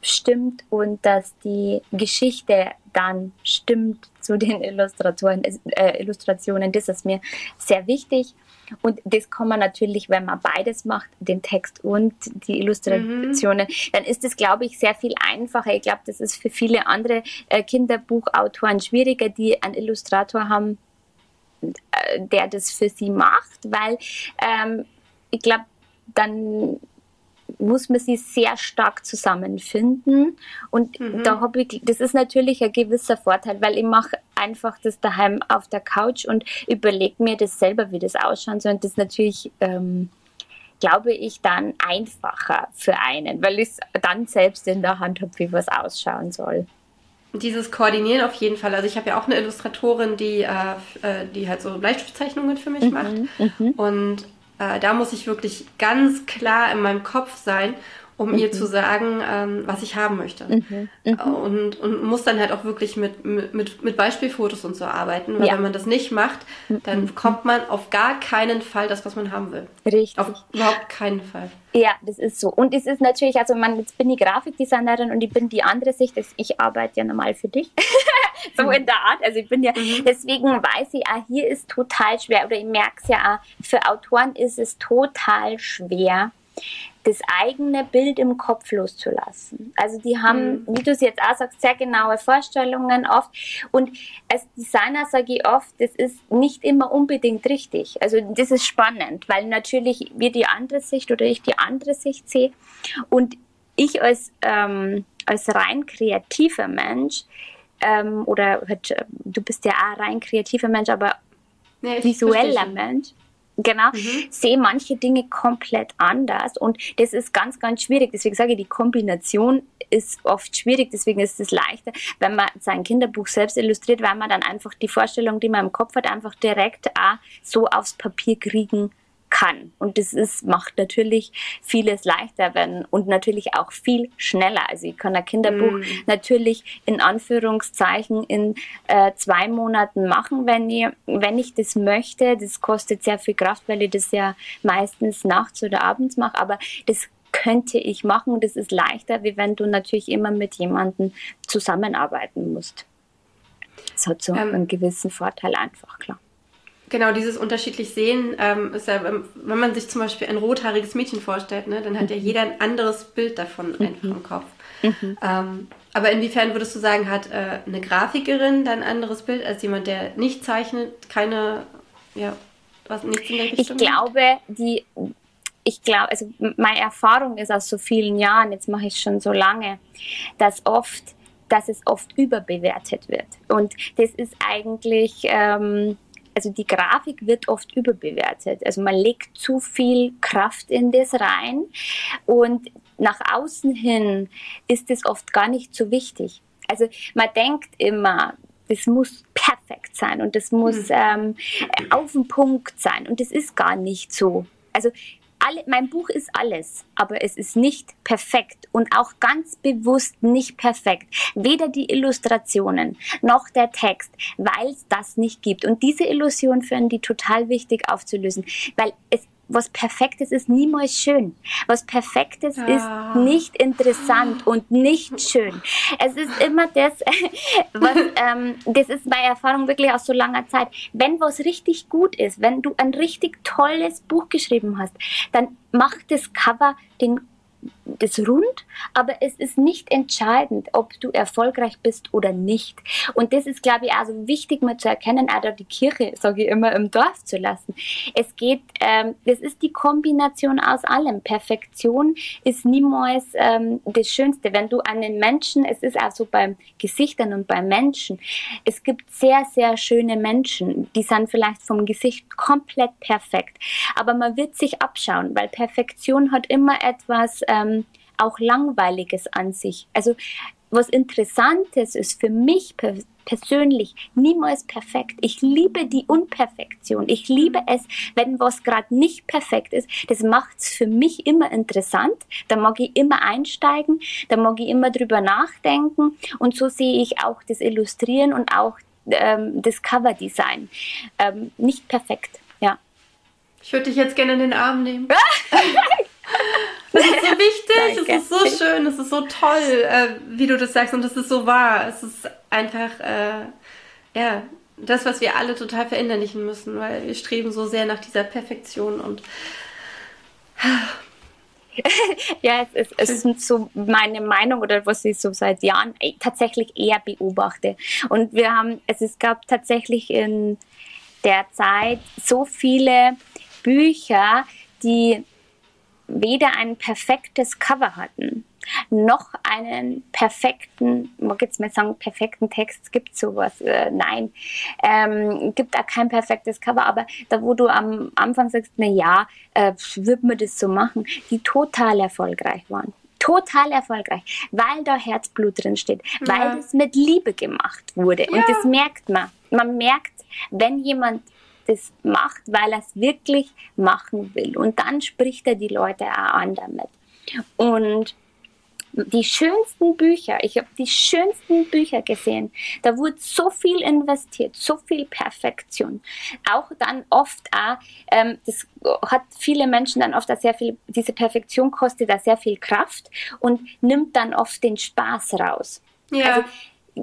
stimmt und dass die Geschichte dann stimmt zu den Illustratoren, äh, Illustrationen. Das ist mir sehr wichtig. Und das kann man natürlich, wenn man beides macht, den Text und die Illustrationen, mhm. dann ist es, glaube ich, sehr viel einfacher. Ich glaube, das ist für viele andere äh, Kinderbuchautoren schwieriger, die einen Illustrator haben, äh, der das für sie macht, weil ähm, ich glaube, dann muss man sie sehr stark zusammenfinden. Und mhm. da habe ich, das ist natürlich ein gewisser Vorteil, weil ich mache einfach das daheim auf der Couch und überlege mir das selber, wie das ausschauen soll. Und das ist natürlich, ähm, glaube ich, dann einfacher für einen, weil ich es dann selbst in der Hand habe, wie was ausschauen soll. Dieses Koordinieren auf jeden Fall. Also ich habe ja auch eine Illustratorin, die, äh, äh die halt so Bleistiftzeichnungen für mich mhm, macht. Mhm. Und äh, da muss ich wirklich ganz klar in meinem Kopf sein um mhm. ihr zu sagen, ähm, was ich haben möchte. Mhm. Mhm. Und, und muss dann halt auch wirklich mit, mit, mit Beispielfotos und so arbeiten, weil ja. wenn man das nicht macht, dann mhm. kommt man auf gar keinen Fall das, was man haben will. Richtig. Auf überhaupt keinen Fall. Ja, das ist so. Und es ist natürlich, also man, jetzt bin ich Grafikdesignerin und ich bin die andere Sicht, ich arbeite ja normal für dich. [LAUGHS] so in der Art. Also ich bin ja, mhm. deswegen weiß ich, ah, hier ist total schwer, oder ich merke es ja, auch, für Autoren ist es total schwer, das eigene Bild im Kopf loszulassen. Also die haben, mhm. wie du es jetzt auch sagst, sehr genaue Vorstellungen oft. Und als Designer sage ich oft, das ist nicht immer unbedingt richtig. Also das ist spannend, weil natürlich wir die andere Sicht oder ich die andere Sicht sehe. Und ich als, ähm, als rein kreativer Mensch, ähm, oder halt, du bist ja auch rein kreativer Mensch, aber ja, visueller Mensch Genau, mhm. sehe manche Dinge komplett anders und das ist ganz, ganz schwierig. Deswegen sage ich, die Kombination ist oft schwierig, deswegen ist es leichter, wenn man sein Kinderbuch selbst illustriert, weil man dann einfach die Vorstellung, die man im Kopf hat, einfach direkt auch so aufs Papier kriegen kann. Und das ist, macht natürlich vieles leichter werden und natürlich auch viel schneller. Also ich kann ein Kinderbuch mm. natürlich in Anführungszeichen in äh, zwei Monaten machen, wenn ich, wenn ich das möchte. Das kostet sehr viel Kraft, weil ich das ja meistens nachts oder abends mache, aber das könnte ich machen. Das ist leichter, wie wenn du natürlich immer mit jemandem zusammenarbeiten musst. Das hat so ähm, einen gewissen Vorteil einfach, klar. Genau, dieses unterschiedlich sehen ähm, ist ja, wenn man sich zum Beispiel ein rothaariges Mädchen vorstellt, ne, dann hat ja mhm. jeder ein anderes Bild davon mhm. einfach im Kopf. Mhm. Ähm, aber inwiefern würdest du sagen, hat äh, eine Grafikerin dann ein anderes Bild als jemand, der nicht zeichnet, keine, ja, Was nichts in der Richtung? Ich glaube, die ich glaube, also meine Erfahrung ist aus so vielen Jahren, jetzt mache ich es schon so lange, dass oft, dass es oft überbewertet wird. Und das ist eigentlich, ähm, also die Grafik wird oft überbewertet. Also man legt zu viel Kraft in das rein und nach außen hin ist es oft gar nicht so wichtig. Also man denkt immer, das muss perfekt sein und das muss mhm. ähm, auf den Punkt sein und das ist gar nicht so. Also alle, mein Buch ist alles, aber es ist nicht perfekt und auch ganz bewusst nicht perfekt. Weder die Illustrationen noch der Text, weil es das nicht gibt. Und diese Illusion finden die total wichtig aufzulösen, weil es was Perfektes ist niemals schön. Was Perfektes ja. ist nicht interessant und nicht schön. Es ist immer das, [LAUGHS] was, ähm, das ist meine Erfahrung wirklich aus so langer Zeit. Wenn was richtig gut ist, wenn du ein richtig tolles Buch geschrieben hast, dann macht das Cover den das rund, aber es ist nicht entscheidend, ob du erfolgreich bist oder nicht. Und das ist, glaube ich, also wichtig mal zu erkennen, auch die Kirche, sage ich immer, im Dorf zu lassen. Es geht, ähm, das ist die Kombination aus allem. Perfektion ist niemals ähm, das Schönste. Wenn du einen Menschen, es ist auch so beim Gesichtern und beim Menschen, es gibt sehr, sehr schöne Menschen, die sind vielleicht vom Gesicht komplett perfekt, aber man wird sich abschauen, weil Perfektion hat immer etwas, ähm, auch Langweiliges an sich. Also was Interessantes ist für mich per persönlich niemals perfekt. Ich liebe die Unperfektion. Ich liebe es, wenn was gerade nicht perfekt ist. Das macht es für mich immer interessant. Da mag ich immer einsteigen, da mag ich immer drüber nachdenken. Und so sehe ich auch das Illustrieren und auch ähm, das Coverdesign. Ähm, nicht perfekt, ja. Ich würde dich jetzt gerne in den Arm nehmen. [LAUGHS] Das ist so wichtig, es ist so schön, es ist so toll, äh, wie du das sagst und es ist so wahr. Es ist einfach, äh, ja, das, was wir alle total verinnerlichen müssen, weil wir streben so sehr nach dieser Perfektion und [LAUGHS] ja, es, ist, es sind so meine Meinung oder was ich so seit Jahren äh, tatsächlich eher beobachte. Und wir haben, es, es gab tatsächlich in der Zeit so viele Bücher, die weder ein perfektes Cover hatten, noch einen perfekten, mag jetzt mal sagen, perfekten Text, gibt sowas, äh, nein, ähm, gibt auch kein perfektes Cover, aber da wo du am Anfang sagst, na ja, äh, wird man das so machen, die total erfolgreich waren. Total erfolgreich, weil da Herzblut drin steht, ja. weil es mit Liebe gemacht wurde. Ja. Und das merkt man. Man merkt, wenn jemand das macht, weil er es wirklich machen will. Und dann spricht er die Leute auch an damit. Und die schönsten Bücher, ich habe die schönsten Bücher gesehen. Da wurde so viel investiert, so viel Perfektion. Auch dann oft auch, ähm, das hat viele Menschen dann oft auch sehr viel, diese Perfektion kostet da sehr viel Kraft und nimmt dann oft den Spaß raus. Ja. Also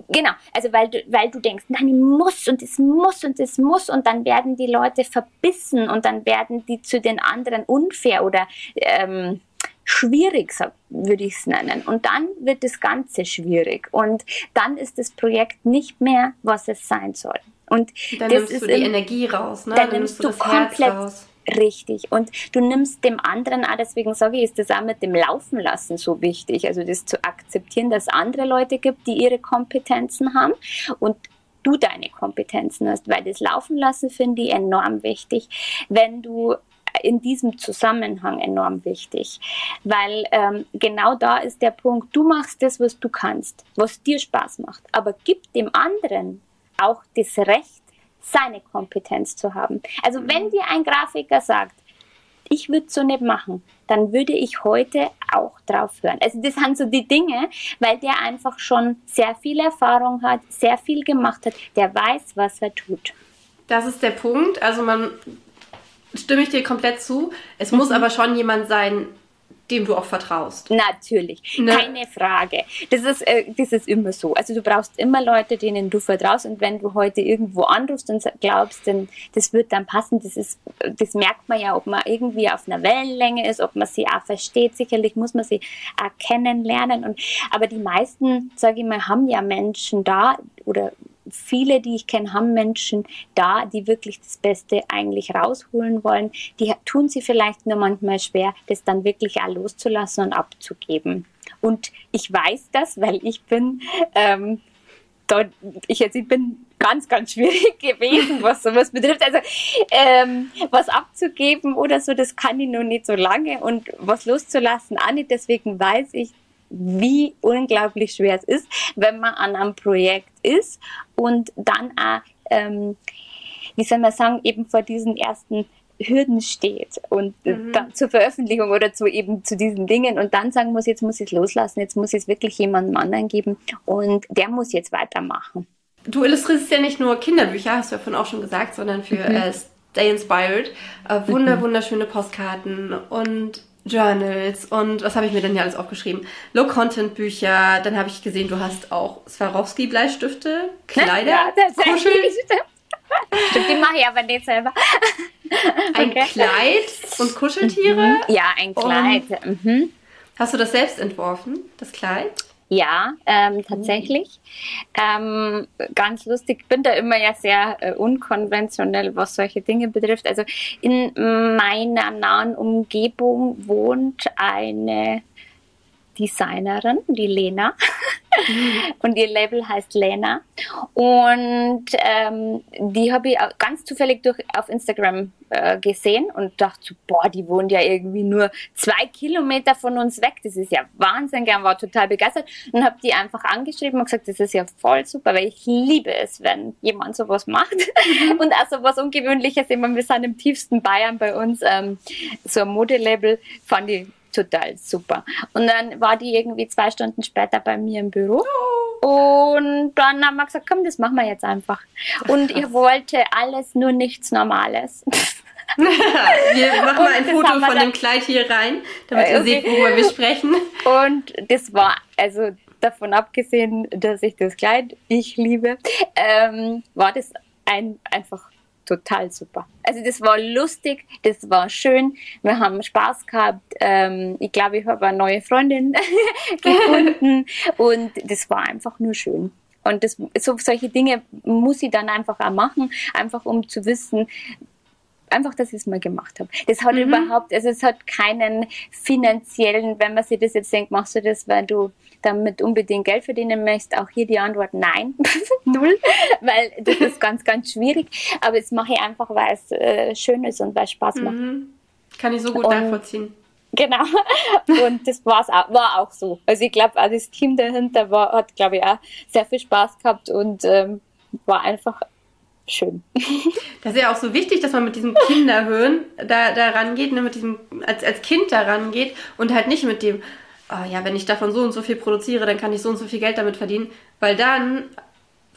Genau, also weil du, weil du denkst, nein, ich muss und es muss und es muss und dann werden die Leute verbissen und dann werden die zu den anderen unfair oder ähm, schwierig, würde ich es nennen. Und dann wird das Ganze schwierig und dann ist das Projekt nicht mehr, was es sein soll. Und dann nimmst du die Energie raus, ne? Dann, dann nimmst du, du komplett raus. Richtig. Und du nimmst dem anderen auch, deswegen sage ich, ist das auch mit dem Laufen lassen so wichtig. Also das zu akzeptieren, dass es andere Leute gibt, die ihre Kompetenzen haben und du deine Kompetenzen hast, weil das Laufen lassen finde ich enorm wichtig. Wenn du in diesem Zusammenhang enorm wichtig, weil ähm, genau da ist der Punkt, du machst das, was du kannst, was dir Spaß macht, aber gib dem anderen auch das Recht, seine Kompetenz zu haben. Also mhm. wenn dir ein Grafiker sagt, ich würde so nicht machen, dann würde ich heute auch drauf hören. Also das sind so die Dinge, weil der einfach schon sehr viel Erfahrung hat, sehr viel gemacht hat, der weiß, was er tut. Das ist der Punkt. Also man stimme ich dir komplett zu. Es mhm. muss aber schon jemand sein, dem du auch vertraust. Natürlich, ne? keine Frage. Das ist, äh, das ist immer so. Also du brauchst immer Leute, denen du vertraust und wenn du heute irgendwo anrufst und glaubst, denn das wird dann passen, das ist, das merkt man ja, ob man irgendwie auf einer Wellenlänge ist, ob man sie auch versteht. Sicherlich muss man sie auch kennenlernen. Und, aber die meisten, sage ich mal, haben ja Menschen da oder viele, die ich kenne, haben Menschen da, die wirklich das Beste eigentlich rausholen wollen. Die tun sie vielleicht nur manchmal schwer, das dann wirklich auch loszulassen und abzugeben. Und ich weiß das, weil ich bin, ähm, dort, ich, jetzt, ich bin ganz, ganz schwierig [LAUGHS] gewesen, was sowas betrifft. Also ähm, was abzugeben oder so, das kann ich noch nicht so lange und was loszulassen auch nicht. Deswegen weiß ich, wie unglaublich schwer es ist, wenn man an einem Projekt ist und dann auch, ähm, wie soll man sagen, eben vor diesen ersten Hürden steht und mhm. dann zur Veröffentlichung oder zu eben zu diesen Dingen und dann sagen muss, jetzt muss ich es loslassen, jetzt muss ich es wirklich jemandem anderen geben und der muss jetzt weitermachen. Du illustrierst ja nicht nur Kinderbücher, hast du ja vorhin auch schon gesagt, sondern für mhm. äh, Stay Inspired. Äh, wunder, mhm. wunderschöne Postkarten und Journals und was habe ich mir denn hier alles aufgeschrieben? Low-Content-Bücher, dann habe ich gesehen, du hast auch Swarovski-Bleistifte, Kleider, ja, Kuschel. Stimmt, die mache ich aber nicht selber. Ein okay. Kleid und Kuscheltiere? Mhm. Ja, ein Kleid. Mhm. Hast du das selbst entworfen, das Kleid? Ja, ähm, tatsächlich. Ähm, ganz lustig, ich bin da immer ja sehr äh, unkonventionell, was solche Dinge betrifft. Also in meiner nahen Umgebung wohnt eine Designerin, die Lena. [LAUGHS] und ihr Label heißt Lena. Und ähm, die habe ich ganz zufällig durch, auf Instagram äh, gesehen und dachte so, boah, die wohnt ja irgendwie nur zwei Kilometer von uns weg. Das ist ja Wahnsinn. Gern war total begeistert und habe die einfach angeschrieben und gesagt, das ist ja voll super, weil ich liebe es, wenn jemand sowas macht. Mhm. [LAUGHS] und auch so was Ungewöhnliches. Ich meine, wir sind im tiefsten Bayern bei uns, ähm, so ein Modelabel, fand ich total super. Und dann war die irgendwie zwei Stunden später bei mir im Büro. Und dann haben wir gesagt, komm, das machen wir jetzt einfach. Und ich wollte alles, nur nichts Normales. [LAUGHS] wir machen mal ein Foto von dem Kleid hier rein, damit ihr okay. seht, worüber wir sprechen. Und das war, also davon abgesehen, dass ich das Kleid ich liebe, ähm, war das ein, einfach total super. Also das war lustig, das war schön, wir haben Spaß gehabt. Ähm, ich glaube, ich habe eine neue Freundin [LAUGHS] gefunden und das war einfach nur schön. Und das, so, solche Dinge muss ich dann einfach auch machen, einfach um zu wissen, einfach, dass ich es mal gemacht habe. Das hat mhm. überhaupt, also es hat keinen finanziellen, wenn man sich das jetzt denkt, machst du das, weil du damit unbedingt Geld verdienen möchtest, auch hier die Antwort nein, [LAUGHS] null, weil das ist ganz, ganz schwierig. Aber es mache ich einfach, weil es äh, schön ist und weil es Spaß macht. Mhm. Kann ich so gut und, nachvollziehen. Genau. [LAUGHS] Und das war's auch, war auch so. Also ich glaube, auch das Team dahinter war, hat, glaube ich, auch sehr viel Spaß gehabt und ähm, war einfach schön. [LAUGHS] Das ist ja auch so wichtig, dass man mit diesem Kinderhöhen da, da rangeht, ne, mit diesem, als, als Kind da rangeht und halt nicht mit dem, oh ja, wenn ich davon so und so viel produziere, dann kann ich so und so viel Geld damit verdienen, weil dann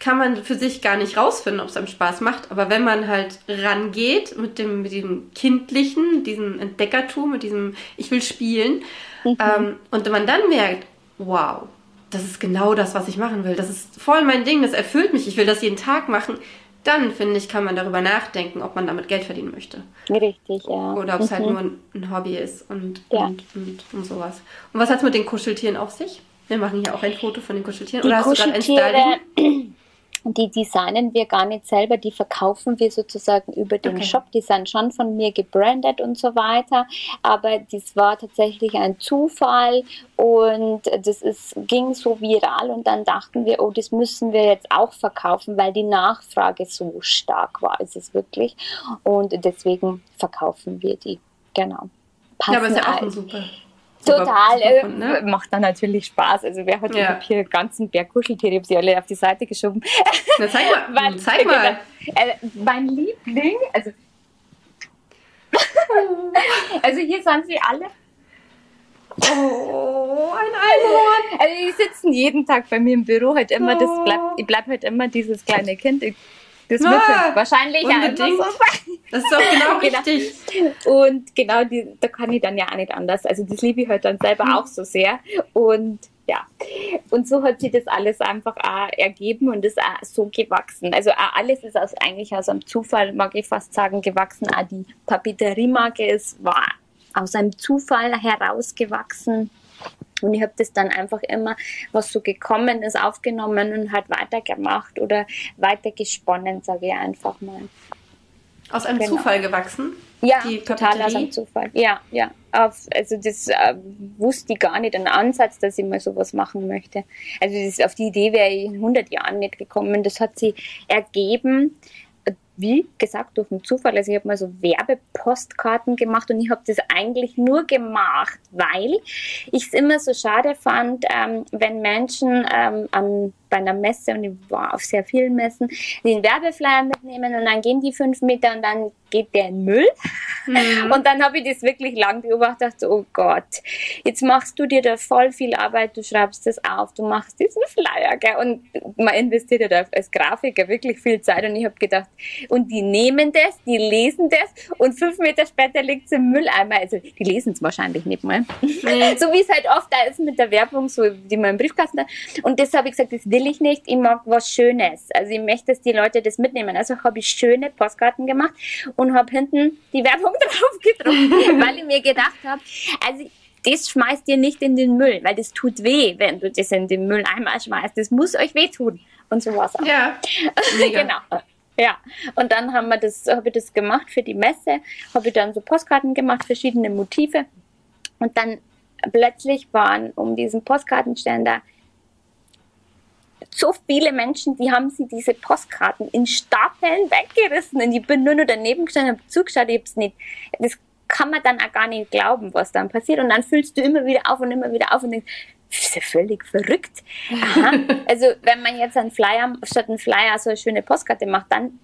kann man für sich gar nicht rausfinden, ob es einem Spaß macht. Aber wenn man halt rangeht mit dem, mit diesem Kindlichen, diesem Entdeckertum, mit diesem Ich will spielen, mhm. ähm, und man dann merkt, wow, das ist genau das, was ich machen will. Das ist voll mein Ding, das erfüllt mich, ich will das jeden Tag machen dann finde ich, kann man darüber nachdenken, ob man damit Geld verdienen möchte. Richtig, ja. Oder ob es halt mhm. halt nur ein, Hobby ist und, ja. und, und, und, sowas. Und was hat es mit den Kuscheltieren auf sich? Wir machen hier auch ein Foto von den Kuscheltieren. Die Oder hast du gerade ein Styling? [CLEARS THROAT] die designen wir gar nicht selber, die verkaufen wir sozusagen über den okay. Shop. Die sind schon von mir gebrandet und so weiter. Aber das war tatsächlich ein Zufall und das ist, ging so viral und dann dachten wir, oh, das müssen wir jetzt auch verkaufen, weil die Nachfrage so stark war, ist es wirklich. Und deswegen verkaufen wir die. Genau. Passen ja, aber ist ja auch ein super Total, äh, ne? macht dann natürlich Spaß. Also wer hat ja. hier ganzen Berg Kuscheltiere, ich habe sie alle auf die Seite geschoben. Na, zeig mal, [LAUGHS] Weil, zeig mal. [LAUGHS] Äh, mein Liebling, also, [LAUGHS] also hier sind sie alle. Oh, ein Einhorn. Also die sitzen jeden Tag bei mir im Büro, halt immer, das bleibt, ich bleibe halt immer dieses kleine Kind. Ich das wird ah, wahrscheinlich unbedingt. ja so. Das ist doch genau, [LAUGHS] genau. richtig. Und genau, die, da kann ich dann ja auch nicht anders. Also das liebe ich halt dann selber mhm. auch so sehr. Und ja, und so hat sich das alles einfach auch ergeben und ist auch so gewachsen. Also auch alles ist aus, eigentlich aus einem Zufall, mag ich fast sagen, gewachsen. Auch die Papeteriemarke ist, war aus einem Zufall herausgewachsen. Und ich habe das dann einfach immer, was so gekommen ist, aufgenommen und halt weitergemacht oder weitergesponnen, sage ich einfach mal. Aus einem genau. Zufall gewachsen? Ja, total aus einem Zufall. Ja, ja. Auf, also das äh, wusste ich gar nicht, einen Ansatz, dass ich mal sowas machen möchte. Also das, auf die Idee wäre ich in 100 Jahren nicht gekommen. Das hat sich ergeben, wie gesagt, durch den Zufall. Also ich habe mal so Werbepostkarten gemacht und ich habe das eigentlich nur gemacht, weil ich es immer so schade fand, ähm, wenn Menschen ähm, an bei einer Messe und ich war auf sehr vielen Messen, den Werbeflyer mitnehmen und dann gehen die fünf Meter und dann geht der in Müll. Mhm. Und dann habe ich das wirklich lang beobachtet, oh Gott, jetzt machst du dir da voll viel Arbeit, du schreibst das auf, du machst diesen Flyer, gell? und man investiert ja da als Grafiker wirklich viel Zeit und ich habe gedacht, und die nehmen das, die lesen das und fünf Meter später liegt es im Mülleimer, also die lesen es wahrscheinlich nicht mal. Mhm. so wie es halt oft da ist mit der Werbung, so die man im Briefkasten hat. Und das habe ich gesagt, das will ich nicht, ich mag was Schönes. Also ich möchte, dass die Leute das mitnehmen. Also habe ich schöne Postkarten gemacht und habe hinten die Werbung [LAUGHS] drauf gedruckt, weil ich mir gedacht habe, also das schmeißt ihr nicht in den Müll, weil das tut weh, wenn du das in den Mülleimer schmeißt. Das muss euch wehtun. Und so war es auch. Ja, [LAUGHS] genau. Ja, und dann haben wir das, habe ich das gemacht für die Messe, habe ich dann so Postkarten gemacht, verschiedene Motive. Und dann plötzlich waren um diesen Postkartenständer so viele Menschen, die haben sie diese Postkarten in Stapeln weggerissen und ich bin nur noch daneben gestanden und habe zugeschaut, ich hab's nicht, das kann man dann auch gar nicht glauben, was dann passiert und dann füllst du immer wieder auf und immer wieder auf und denkst, das ist ja völlig verrückt. Aha. [LAUGHS] Also wenn man jetzt einen Flyer, statt einen Flyer so eine schöne Postkarte macht, dann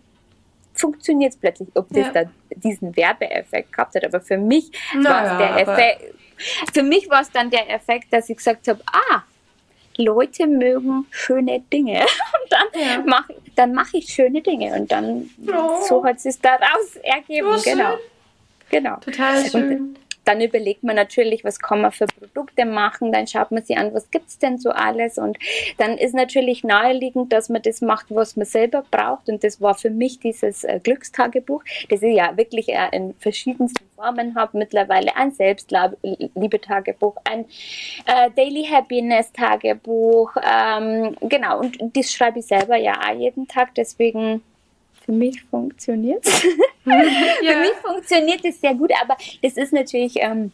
funktioniert es plötzlich, ob das ja. da diesen Werbeeffekt gehabt hat. Aber für mich war es der Effekt, für mich war es dann der Effekt, dass ich gesagt habe, ah, Leute mögen schöne Dinge. [LAUGHS] Und dann ja. mache dann mach ich schöne Dinge. Und dann oh. so hat es daraus ergeben. Oh, genau. Genau. Total schön. Und dann überlegt man natürlich, was kann man für Produkte machen, dann schaut man sich an, was gibt es denn so alles und dann ist natürlich naheliegend, dass man das macht, was man selber braucht und das war für mich dieses äh, Glückstagebuch, das ich ja wirklich äh, in verschiedensten Formen habe, mittlerweile ein Selbstliebe-Tagebuch, ein äh, Daily Happiness-Tagebuch, ähm, genau und das schreibe ich selber ja auch jeden Tag, deswegen für mich funktioniert [LAUGHS] es. ja. Für mich funktioniert es sehr gut, aber das ist natürlich, ähm,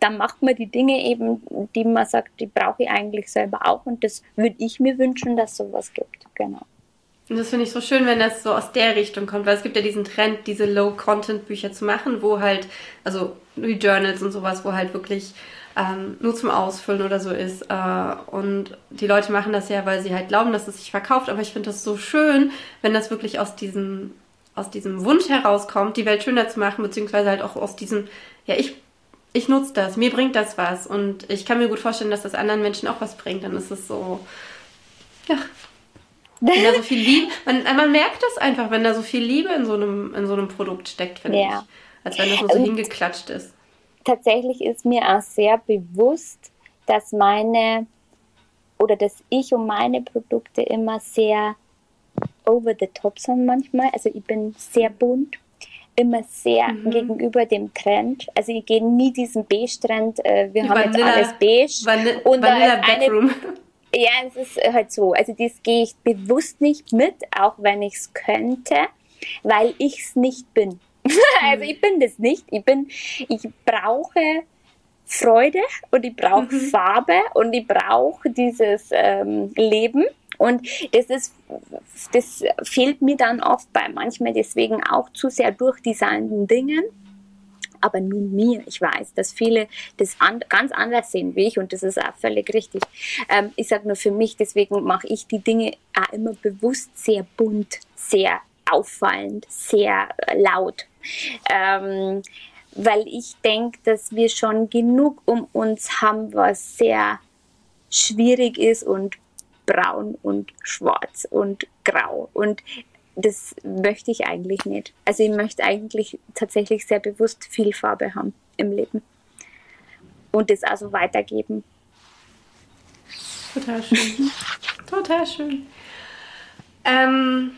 dann macht man die Dinge eben, die man sagt, die brauche ich eigentlich selber auch und das würde ich mir wünschen, dass sowas gibt. Genau. Und das finde ich so schön, wenn das so aus der Richtung kommt, weil es gibt ja diesen Trend, diese Low-Content-Bücher zu machen, wo halt, also wie Journals und sowas, wo halt wirklich ähm, nur zum Ausfüllen oder so ist. Äh, und die Leute machen das ja, weil sie halt glauben, dass es sich verkauft. Aber ich finde das so schön, wenn das wirklich aus diesem, aus diesem Wunsch herauskommt, die Welt schöner zu machen, beziehungsweise halt auch aus diesem, ja, ich, ich nutze das, mir bringt das was. Und ich kann mir gut vorstellen, dass das anderen Menschen auch was bringt. Dann ist es so, ja, wenn da so viel Liebe, [LAUGHS] man, man merkt das einfach, wenn da so viel Liebe in so einem, in so einem Produkt steckt, finde ja. ich. Als wenn das nur so hingeklatscht ist tatsächlich ist mir auch sehr bewusst, dass meine oder dass ich und meine Produkte immer sehr over the top sind manchmal. Also ich bin sehr bunt, immer sehr mhm. gegenüber dem Trend. Also ich gehe nie diesen Beige-Trend, äh, wir Die haben Vanilla, jetzt alles beige. Vanilla, und Vanilla Backroom. Ja, es ist halt so. Also das gehe ich bewusst nicht mit, auch wenn ich es könnte, weil ich es nicht bin. [LAUGHS] also ich bin das nicht. Ich bin, ich brauche Freude und ich brauche mhm. Farbe und ich brauche dieses ähm, Leben. Und das ist, das fehlt mir dann oft bei manchmal deswegen auch zu sehr durchdesignten Dingen. Aber nur mir. Ich weiß, dass viele das an, ganz anders sehen wie ich und das ist auch völlig richtig. Ähm, ich sage nur für mich, deswegen mache ich die Dinge auch immer bewusst sehr bunt, sehr auffallend, sehr laut. Ähm, weil ich denke, dass wir schon genug um uns haben, was sehr schwierig ist und braun und schwarz und grau. Und das möchte ich eigentlich nicht. Also ich möchte eigentlich tatsächlich sehr bewusst viel Farbe haben im Leben. Und das also weitergeben. Total schön. [LAUGHS] Total schön. Ähm,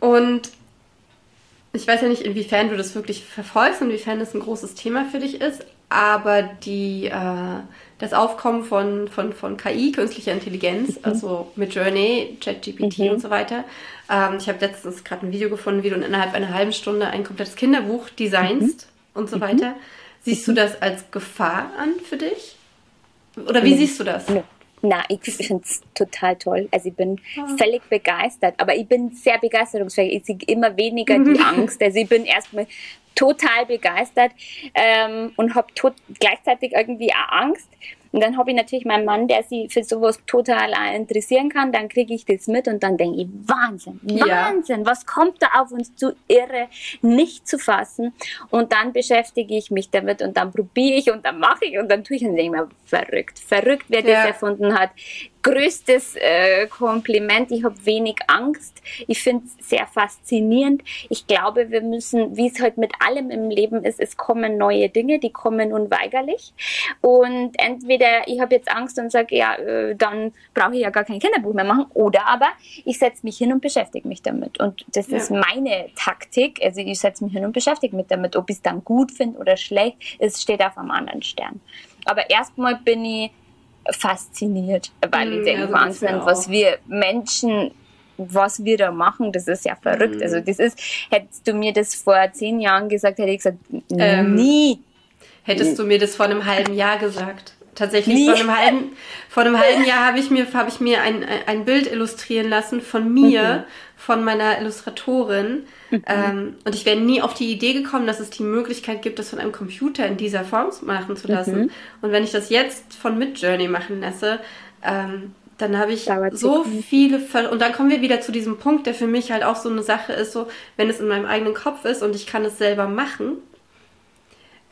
und ich weiß ja nicht, inwiefern du das wirklich verfolgst, inwiefern das ein großes Thema für dich ist, aber die, äh, das Aufkommen von, von, von KI, künstlicher Intelligenz, mhm. also mit Journey, ChatGPT mhm. und so weiter. Ähm, ich habe letztens gerade ein Video gefunden, wie du innerhalb einer halben Stunde ein komplettes Kinderbuch designst mhm. und so weiter. Siehst du mhm. das als Gefahr an für dich? Oder wie siehst du das? Na, ich finde es total toll. Also ich bin ah. völlig begeistert, aber ich bin sehr begeisterungsfähig. Ich sehe immer weniger die [LAUGHS] Angst. Also ich bin erstmal total begeistert ähm, und habe gleichzeitig irgendwie auch Angst. Und dann habe ich natürlich meinen Mann, der sich für sowas total interessieren kann. Dann kriege ich das mit und dann denke ich, Wahnsinn, Wahnsinn, ja. was kommt da auf uns zu, irre, nicht zu fassen. Und dann beschäftige ich mich damit und dann probiere ich und dann mache ich und dann tue ich und denke mir, verrückt, verrückt, wer ja. das erfunden hat größtes äh, Kompliment. Ich habe wenig Angst. Ich finde es sehr faszinierend. Ich glaube, wir müssen, wie es halt mit allem im Leben ist, es kommen neue Dinge, die kommen unweigerlich. Und entweder ich habe jetzt Angst und sage, ja, äh, dann brauche ich ja gar kein Kinderbuch mehr machen. Oder aber ich setze mich hin und beschäftige mich damit. Und das ja. ist meine Taktik. Also ich setze mich hin und beschäftige mich damit. Ob ich es dann gut finde oder schlecht, es steht auf einem anderen Stern. Aber erstmal bin ich fasziniert, weil ich mhm, denke, also Wahnsinn, was wir Menschen was wir da machen, das ist ja verrückt. Mhm. Also das ist, hättest du mir das vor zehn Jahren gesagt, hätte ich gesagt, ähm, nie. Hättest du mir das vor einem halben Jahr gesagt? Tatsächlich nie. vor einem halben, vor einem halben [LAUGHS] Jahr habe ich mir, habe ich mir ein, ein Bild illustrieren lassen von mir, mhm. von meiner Illustratorin. Mhm. Ähm, und ich wäre nie auf die Idee gekommen, dass es die Möglichkeit gibt, das von einem Computer in dieser Form machen zu lassen. Mhm. Und wenn ich das jetzt von Midjourney machen lasse, ähm, dann habe ich so viele Ver und dann kommen wir wieder zu diesem Punkt, der für mich halt auch so eine Sache ist, so wenn es in meinem eigenen Kopf ist und ich kann es selber machen,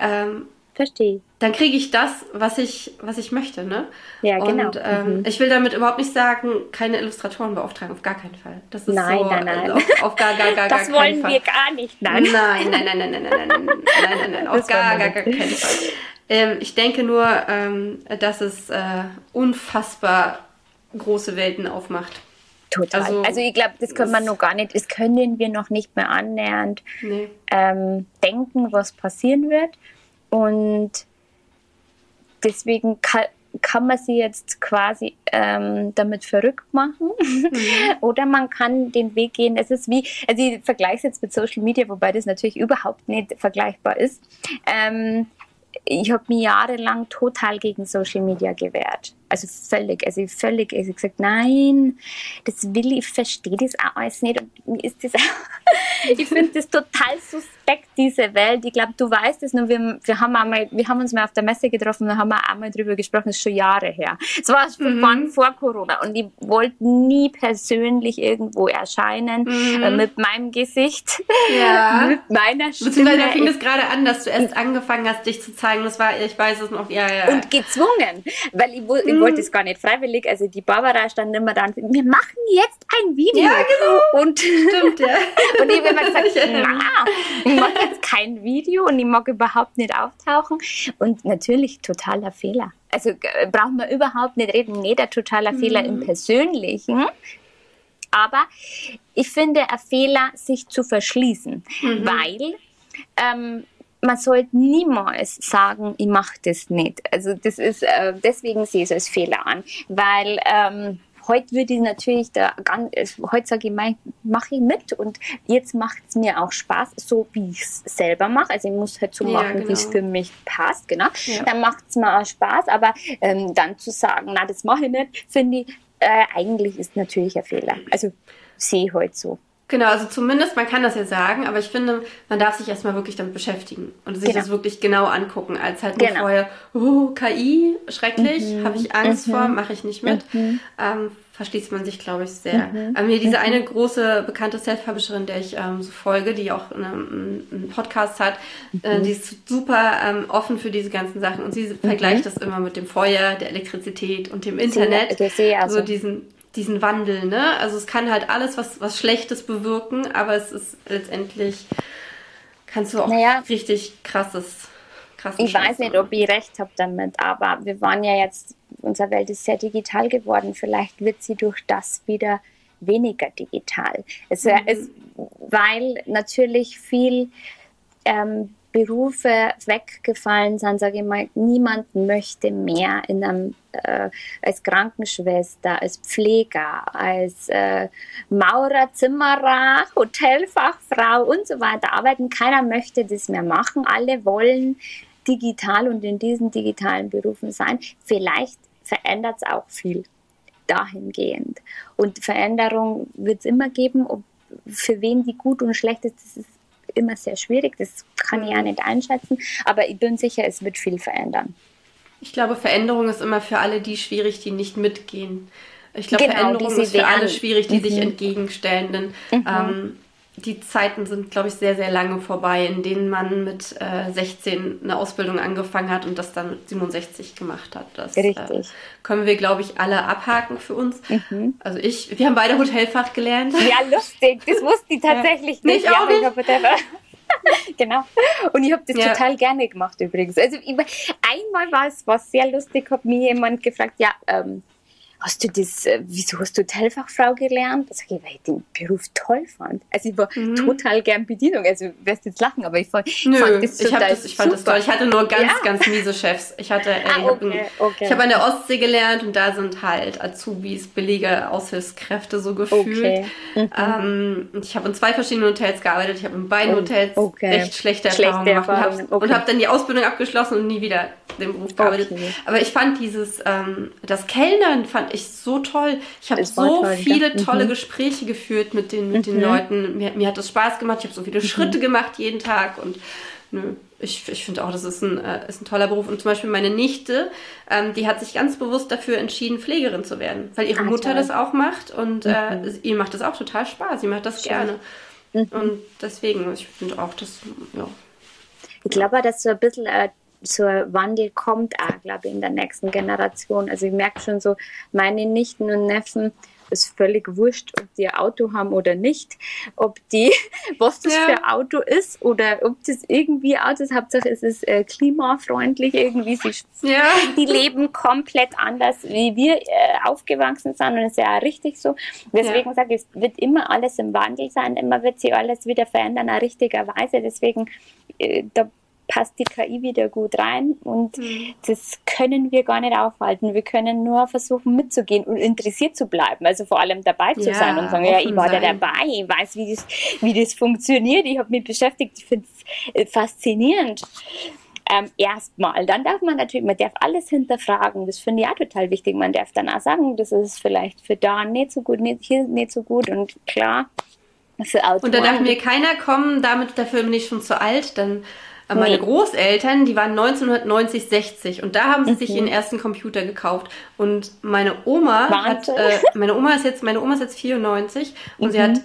ähm, Verstehe. Dann kriege ich das, was ich, was ich möchte, ne? Ja, genau. Und ähm, mhm. ich will damit überhaupt nicht sagen, keine Illustratoren beauftragen, auf gar keinen Fall. Das ist nein, so, nein, nein. Auf, auf gar, gar, gar, [LAUGHS] das gar keinen Fall. Das wollen wir gar nicht, nein. Nein, nein, nein, nein, nein, nein, nein, nein, nein, nein, nein, auf gar, gar, gar keinen Fall. Ähm, ich denke nur, ähm, dass es äh, unfassbar große Welten aufmacht. Total. Also, also ich glaube, das können wir noch gar nicht, das können wir noch nicht mehr annähernd nee. ähm, denken, was passieren wird. Und deswegen kann, kann man sie jetzt quasi ähm, damit verrückt machen mhm. [LAUGHS] oder man kann den Weg gehen. Es ist wie, also ich vergleiche es jetzt mit Social Media, wobei das natürlich überhaupt nicht vergleichbar ist. Ähm, ich habe mich jahrelang total gegen Social Media gewehrt. Also völlig, also völlig, also gesagt, nein, das will ich, ich verstehe das auch alles nicht. Und mir ist das [LAUGHS] auch, ich finde das total suspekt, diese Welt. Ich glaube, du weißt es nur, wir, wir, haben einmal, wir haben uns mal auf der Messe getroffen und haben wir einmal drüber gesprochen, das ist schon Jahre her. Es war schon mhm. vor Corona und ich wollte nie persönlich irgendwo erscheinen mhm. äh, mit meinem Gesicht, ja. [LAUGHS] mit meiner Stimme. Beziehungsweise da fing es gerade an, dass du erst angefangen hast, dich zu zeigen. Das war, ich weiß es noch, ja, ja. Und gezwungen, weil ich, ich wollte es gar nicht freiwillig. Also die Barbara stand immer da und wir machen jetzt ein Video. Ja, genau. Und, Stimmt, ja. [LAUGHS] und ich habe immer gesagt, [LAUGHS] na, ich mache jetzt kein Video und ich mag überhaupt nicht auftauchen. Und natürlich totaler Fehler. Also äh, braucht man überhaupt nicht reden. Nee, der totaler mhm. Fehler im Persönlichen. Aber ich finde, ein Fehler, sich zu verschließen, mhm. weil ähm, man sollte niemals sagen, ich mache das nicht. Also das ist, äh, deswegen sehe ich es als Fehler an, weil ähm, heute würde ich natürlich da ganz, äh, heute sage ich, mache ich mit und jetzt macht es mir auch Spaß, so wie ich es selber mache. Also ich muss halt so machen, ja, genau. wie es für mich passt, genau. Ja. Dann macht es mir auch Spaß, aber ähm, dann zu sagen, na, das mache ich nicht, finde ich, äh, eigentlich ist natürlich ein Fehler. Also sehe ich heute so. Genau, also zumindest, man kann das ja sagen, aber ich finde, man darf sich erstmal wirklich damit beschäftigen und sich genau. das wirklich genau angucken, als halt nur genau. vorher, oh, KI, schrecklich, mhm. habe ich Angst mhm. vor, mache ich nicht mit. Mhm. Ähm, verschließt man sich, glaube ich, sehr. Mhm. Ähm, mir diese mhm. eine große bekannte Self-Publisherin, der ich ähm, so folge, die auch eine, einen Podcast hat, äh, mhm. die ist super ähm, offen für diese ganzen Sachen und sie vergleicht das immer mit dem Feuer, der Elektrizität und dem Internet. Ich also. So diesen diesen Wandel, ne? Also es kann halt alles was, was Schlechtes bewirken, aber es ist letztendlich, kannst du auch naja, richtig krasses, krasses Ich weiß nicht, ob ich recht habe damit, aber wir waren ja jetzt, unsere Welt ist sehr digital geworden, vielleicht wird sie durch das wieder weniger digital. Es, mhm. es, weil natürlich viel ähm, Berufe weggefallen sind, sage ich mal, niemand möchte mehr in einem, äh, als Krankenschwester, als Pfleger, als äh, Maurer, Zimmerer, Hotelfachfrau und so weiter arbeiten. Keiner möchte das mehr machen. Alle wollen digital und in diesen digitalen Berufen sein. Vielleicht verändert es auch viel dahingehend. Und Veränderung wird es immer geben, ob für wen die gut und schlecht ist, das ist immer sehr schwierig. Das kann ich ja nicht einschätzen. Aber ich bin sicher, es wird viel verändern. Ich glaube, Veränderung ist immer für alle die schwierig, die nicht mitgehen. Ich glaube, genau, Veränderung ist für alle schwierig, die mhm. sich entgegenstellen. Denn mhm. ähm, die Zeiten sind, glaube ich, sehr, sehr lange vorbei, in denen man mit äh, 16 eine Ausbildung angefangen hat und das dann mit 67 gemacht hat. Das äh, Richtig. Können wir, glaube ich, alle abhaken für uns. Mhm. Also ich, wir haben beide Hotelfach gelernt. Ja, lustig. Das [LAUGHS] wusste ich tatsächlich ja. nicht. Ich auch ja, nicht. [LAUGHS] genau. Und ich habe das ja. total gerne gemacht übrigens. Also ich, einmal war es was sehr lustig, hat mir jemand gefragt, ja, ähm, hast du das, äh, wieso hast du Hotelfachfrau gelernt? Sag ich, weil ich den Beruf toll fand. Also ich war mhm. total gern Bedienung. Also wirst jetzt lachen, aber ich fand, Nö, fand das total ich, das, ich fand das toll. Ich hatte nur ganz, ja? ganz miese Chefs. Ich hatte, äh, ah, ich okay, habe okay. hab an der Ostsee gelernt und da sind halt Azubis, billige Aushilfskräfte so gefühlt. Okay. Mhm. Ähm, ich habe in zwei verschiedenen Hotels gearbeitet. Ich habe in beiden oh, Hotels echt schlechte, schlechte Erfahrungen gemacht Erfahrung. und habe hab dann die Ausbildung abgeschlossen und nie wieder den Beruf gearbeitet. Aber ich fand dieses, ähm, das Kellnern fand ich so toll. Ich habe so toll, viele ja. tolle mhm. Gespräche geführt mit den, mit mhm. den Leuten. Mir, mir, hat das Spaß gemacht. Ich habe so viele mhm. Schritte gemacht jeden Tag und nö, ich, ich finde auch, das ist ein, äh, ist ein toller Beruf. Und zum Beispiel meine Nichte, ähm, die hat sich ganz bewusst dafür entschieden, Pflegerin zu werden, weil ihre ah, Mutter toll. das auch macht und äh, mhm. ihr macht das auch total Spaß. Sie macht das Schön. gerne. Mhm. Und deswegen, ich finde auch, das, ja. Ich glaube, dass so ein bisschen äh, so ein Wandel kommt auch, glaube ich, in der nächsten Generation. Also ich merke schon so, meine Nichten und Neffen, ist völlig wurscht, ob die ein Auto haben oder nicht, ob die, [LAUGHS] was das ja. für ein Auto ist oder ob das irgendwie Auto ist. Hauptsache es ist äh, klimafreundlich irgendwie. Sie, ja. Die leben komplett anders, wie wir äh, aufgewachsen sind und es ist ja auch richtig so. Deswegen ja. sage ich, es wird immer alles im Wandel sein, immer wird sich alles wieder verändern, auch richtigerweise. Deswegen, äh, da passt die KI wieder gut rein und mhm. das können wir gar nicht aufhalten. Wir können nur versuchen mitzugehen und interessiert zu bleiben, also vor allem dabei zu ja, sein und sagen, ja, ich war sein. da dabei, ich weiß, wie das, wie das funktioniert, ich habe mich beschäftigt, ich finde es äh, faszinierend. Ähm, erstmal. Dann darf man natürlich, man darf alles hinterfragen. Das finde ich auch total wichtig. Man darf dann auch sagen, das ist vielleicht für da nicht so gut, nicht, hier nicht so gut und klar. Für. Und da darf mir keiner kommen, damit dafür bin ich schon zu alt, dann meine Großeltern, die waren 1990, 60 und da haben sie mhm. sich ihren ersten Computer gekauft. Und meine Oma Wahnsinn. hat, äh, meine Oma ist jetzt, meine Oma ist jetzt 94 und mhm. sie hat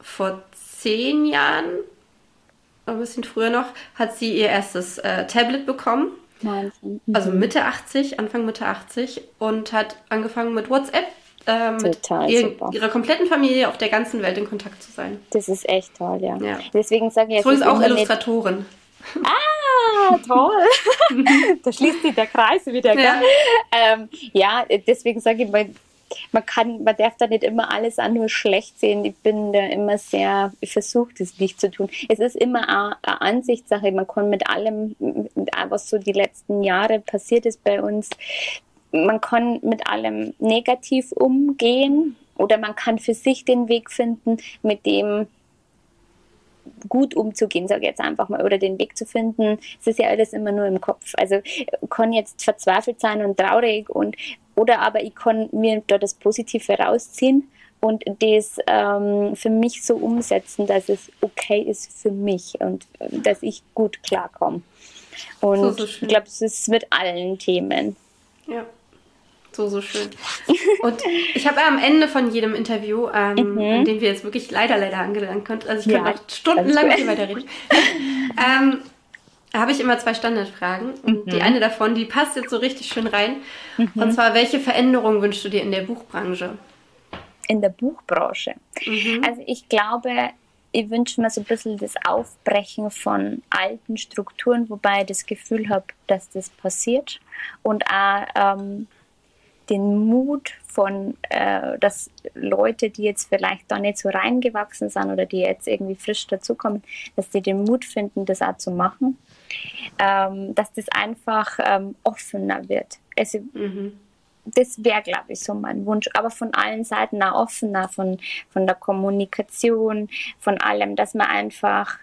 vor zehn Jahren, ein bisschen früher noch, hat sie ihr erstes äh, Tablet bekommen. Mhm. Also Mitte 80, Anfang Mitte 80 und hat angefangen mit WhatsApp äh, mit ihr, ihrer kompletten Familie auf der ganzen Welt in Kontakt zu sein. Das ist echt toll, ja. ja. Deswegen sage ich jetzt. Ist auch Illustratorin. Ah, toll. [LAUGHS] da schließt sich der Kreis wieder. Ja, ähm, ja deswegen sage ich mal, man kann, man darf da nicht immer alles an nur schlecht sehen. Ich bin da immer sehr, ich versuche das nicht zu tun. Es ist immer eine, eine Ansichtssache. Man kann mit allem, was so die letzten Jahre passiert ist bei uns, man kann mit allem negativ umgehen oder man kann für sich den Weg finden, mit dem gut umzugehen, sage ich jetzt einfach mal, oder den Weg zu finden. Es ist ja alles immer nur im Kopf. Also kann jetzt verzweifelt sein und traurig und oder aber ich kann mir da das Positive rausziehen und das ähm, für mich so umsetzen, dass es okay ist für mich und äh, dass ich gut klarkomme. Und so, so ich glaube, es ist mit allen Themen. Ja. So, so schön. [LAUGHS] Und ich habe am Ende von jedem Interview, ähm, mhm. in dem wir jetzt wirklich leider, leider angelangt sind, also ich ja, könnte noch stundenlang mit dir weiterreden, [LAUGHS] ähm, habe ich immer zwei Standardfragen. Und mhm. die eine davon, die passt jetzt so richtig schön rein. Mhm. Und zwar, welche Veränderungen wünschst du dir in der Buchbranche? In der Buchbranche? Mhm. Also ich glaube, ich wünsche mir so ein bisschen das Aufbrechen von alten Strukturen, wobei ich das Gefühl habe, dass das passiert. Und auch... Ähm, den Mut von, äh, dass Leute, die jetzt vielleicht da nicht so reingewachsen sind oder die jetzt irgendwie frisch dazukommen, dass die den Mut finden, das auch zu machen, ähm, dass das einfach ähm, offener wird. Also, mhm. Das wäre, glaube ich, so mein Wunsch. Aber von allen Seiten auch offener, von, von der Kommunikation, von allem, dass man einfach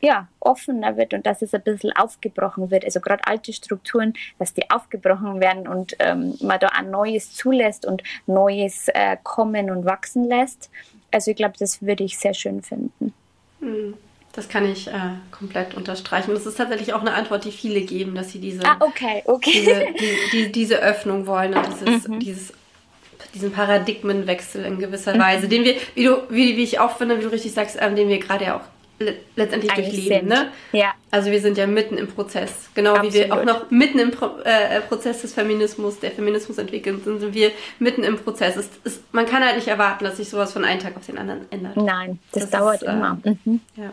ja, offener wird und dass es ein bisschen aufgebrochen wird. Also gerade alte Strukturen, dass die aufgebrochen werden und ähm, man da ein Neues zulässt und Neues äh, kommen und wachsen lässt. Also ich glaube, das würde ich sehr schön finden. Hm, das kann ich äh, komplett unterstreichen. Das ist tatsächlich auch eine Antwort, die viele geben, dass sie diese, ah, okay, okay. diese, die, die, diese Öffnung wollen und dieses, mhm. dieses diesen Paradigmenwechsel in gewisser mhm. Weise, den wir, wie du, wie, wie ich auch finde, wie du richtig sagst, ähm, den wir gerade ja auch letztendlich durchleben. Ne? Ja. Also wir sind ja mitten im Prozess. Genau Absolut. wie wir auch noch mitten im Pro äh, Prozess des Feminismus, der Feminismus entwickelt sind, sind wir mitten im Prozess. Es, es, man kann halt nicht erwarten, dass sich sowas von einem Tag auf den anderen ändert. Nein, das, das dauert ist, äh, immer. Mhm. Ja.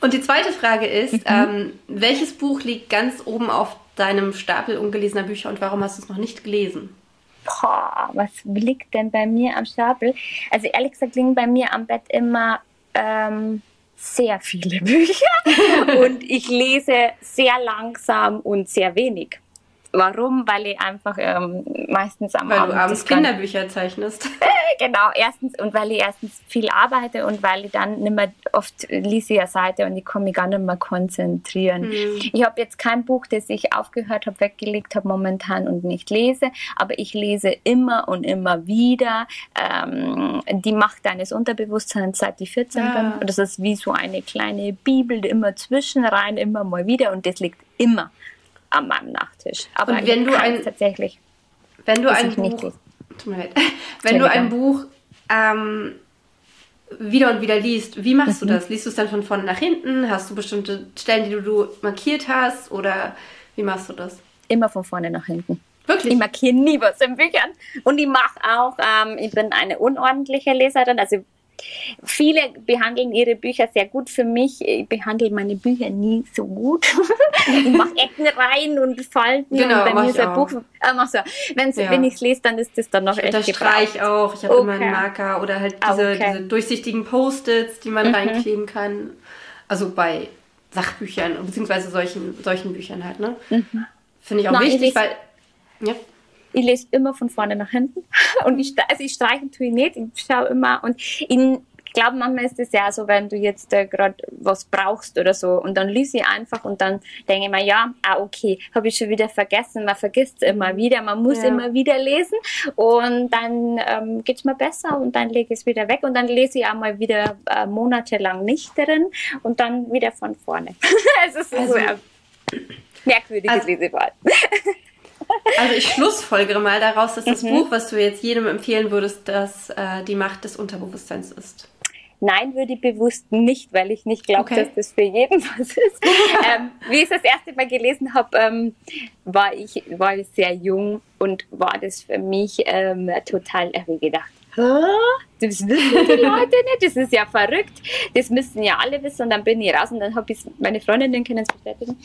Und die zweite Frage ist, mhm. ähm, welches Buch liegt ganz oben auf deinem Stapel ungelesener Bücher und warum hast du es noch nicht gelesen? Boah, was liegt denn bei mir am Stapel? Also ehrlich gesagt liegen bei mir am Bett immer ähm, sehr viele Bücher [LAUGHS] und ich lese sehr langsam und sehr wenig. Warum? Weil ich einfach ähm, meistens am weil Abend... Weil du abends Kinderbücher zeichnest. [LAUGHS] genau, erstens und weil ich erstens viel arbeite und weil ich dann nicht mehr, oft lese ich eine Seite und ich kann mich gar nicht mehr konzentrieren. Mhm. Ich habe jetzt kein Buch, das ich aufgehört habe, weggelegt habe momentan und nicht lese, aber ich lese immer und immer wieder ähm, die Macht deines Unterbewusstseins, seit ich 14 ja. bin. Und das ist wie so eine kleine Bibel, immer zwischenrein, immer mal wieder und das liegt immer an meinem Nachttisch. Aber und wenn du ein tatsächlich, wenn du ein Buch, wenn du ein Buch ähm, wieder und wieder liest, wie machst mhm. du das? Liest du es dann von vorne nach hinten? Hast du bestimmte Stellen, die du, du markiert hast? Oder wie machst du das? Immer von vorne nach hinten. Wirklich? Ich markiere nie was in Büchern. Und ich mache auch, ähm, ich bin eine unordentliche Leserin. Also Viele behandeln ihre Bücher sehr gut. Für mich, ich behandle meine Bücher nie so gut. [LAUGHS] ich mache Ecken rein und Falten. Genau, und bei mir ist ein Buch. Äh, so. Wenn's, ja. Wenn ich es lese, dann ist das dann noch ich echt Streich auch. Ich habe okay. immer einen Marker oder halt diese, okay. diese durchsichtigen Post-its, die man mhm. reinkleben kann. Also bei Sachbüchern beziehungsweise solchen, solchen Büchern halt. Ne? Mhm. Finde ich auch Nein, wichtig, weil. Ja ich lese immer von vorne nach hinten [LAUGHS] und ich, also ich streichen tue ich nicht, ich schaue immer und in, ich glaube, manchmal ist es ja so, wenn du jetzt äh, gerade was brauchst oder so und dann lese ich einfach und dann denke ich mir, ja, ah, okay, habe ich schon wieder vergessen, man vergisst es immer wieder, man muss ja. immer wieder lesen und dann ähm, geht es mir besser und dann lege ich es wieder weg und dann lese ich auch mal wieder äh, monatelang nicht drin und dann wieder von vorne. [LAUGHS] es ist also, so ein merkwürdiges also, Lesewahl. [LAUGHS] Also ich schlussfolgere mal daraus, dass das mhm. Buch, was du jetzt jedem empfehlen würdest, dass äh, die Macht des Unterbewusstseins ist. Nein, würde ich bewusst nicht, weil ich nicht glaube, okay. dass das für jeden [LAUGHS] was ist. ähm, wie ich es das erste Mal gelesen habe, ähm, war, ich, war ich sehr jung und war das für mich ähm, total, habe ich gedacht, das wissen die Leute nicht, das ist ja verrückt, das müssen ja alle wissen und dann bin ich raus und dann habe ich meine Freundinnen können es bestätigen.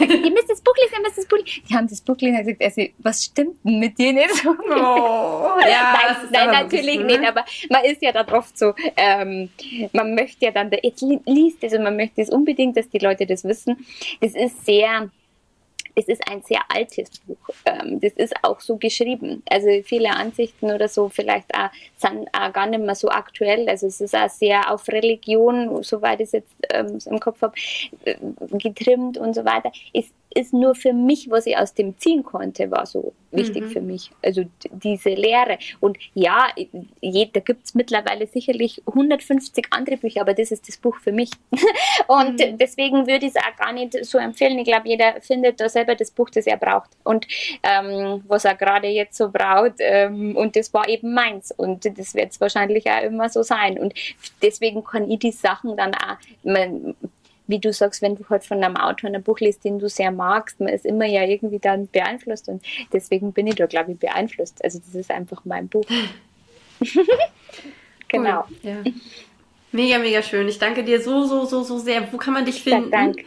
[LAUGHS] ihr müsst das Buch lesen, ihr müsst das Buch lesen. Die haben das Buch gelesen und gesagt, also, was stimmt denn mit dir nicht? Oh, [LAUGHS] ja, nein, nein natürlich ne? nicht, aber man ist ja dann oft so, ähm, man möchte ja dann, jetzt liest es und man möchte es unbedingt, dass die Leute das wissen. Das ist sehr es ist ein sehr altes Buch. Ähm, das ist auch so geschrieben. Also viele Ansichten oder so vielleicht auch, sind auch gar nicht mehr so aktuell. Also es ist auch sehr auf Religion, soweit ich es jetzt ähm, im Kopf habe, äh, getrimmt und so weiter. Es ist nur für mich, was ich aus dem ziehen konnte, war so wichtig mhm. für mich. Also diese Lehre. Und ja, je, da gibt es mittlerweile sicherlich 150 andere Bücher, aber das ist das Buch für mich. [LAUGHS] und mhm. deswegen würde ich es auch gar nicht so empfehlen. Ich glaube, jeder findet da selber das Buch, das er braucht. Und ähm, was er gerade jetzt so braucht. Ähm, und das war eben meins. Und das wird es wahrscheinlich auch immer so sein. Und deswegen kann ich die Sachen dann auch. Man, wie du sagst, wenn du halt von einem Autor ein Buch liest, den du sehr magst, man ist immer ja irgendwie dann beeinflusst und deswegen bin ich da, glaube ich, beeinflusst. Also das ist einfach mein Buch. [LAUGHS] genau. Cool. Ja. Mega, mega schön. Ich danke dir so, so, so, so sehr. Wo kann man dich finden? Dank.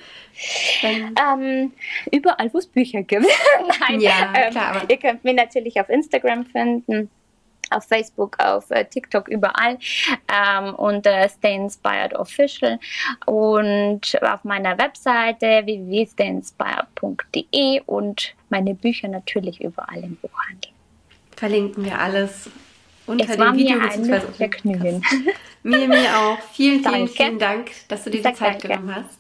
Ähm, überall, wo es Bücher gibt. [LAUGHS] Nein, ja, ähm, klar. ihr könnt mich natürlich auf Instagram finden auf Facebook, auf äh, TikTok, überall ähm, unter Stay Inspired Official und auf meiner Webseite www.stayinspired.de und meine Bücher natürlich überall im Buchhandel. Verlinken wir alles unter es war dem Video. Mir ein Vergnügen. Mir, mir auch. Vielen, vielen, vielen Dank, dass du dir die Zeit danke. genommen hast.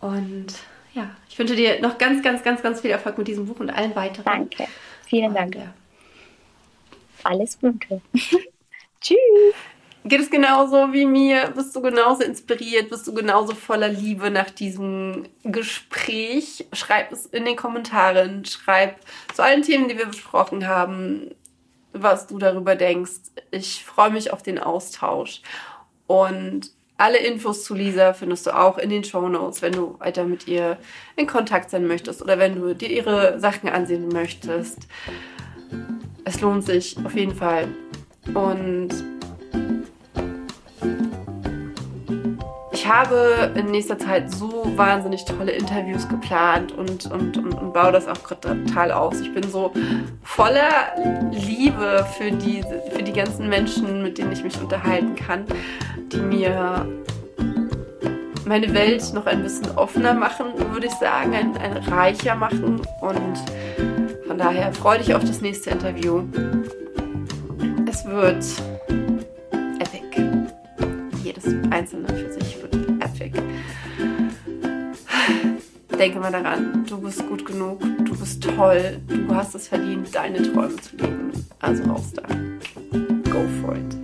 Und ja, ich wünsche dir noch ganz, ganz, ganz, ganz viel Erfolg mit diesem Buch und allen weiteren. Danke. Vielen und, Dank. Ja. Alles Gute. [LAUGHS] Tschüss. Geht es genauso wie mir? Bist du genauso inspiriert? Bist du genauso voller Liebe nach diesem Gespräch? Schreib es in den Kommentaren. Schreib zu allen Themen, die wir besprochen haben, was du darüber denkst. Ich freue mich auf den Austausch. Und alle Infos zu Lisa findest du auch in den Show Notes, wenn du weiter mit ihr in Kontakt sein möchtest oder wenn du dir ihre Sachen ansehen möchtest. Es lohnt sich auf jeden Fall. Und ich habe in nächster Zeit so wahnsinnig tolle Interviews geplant und, und, und, und baue das auch total aus. Ich bin so voller Liebe für die, für die ganzen Menschen, mit denen ich mich unterhalten kann, die mir meine Welt noch ein bisschen offener machen, würde ich sagen, ein, ein reicher machen. Und von daher freue dich auf das nächste Interview. Es wird epic. Jedes einzelne für sich wird epic. Denke mal daran, du bist gut genug, du bist toll, du hast es verdient, deine Träume zu leben. Also raus da. Go for it.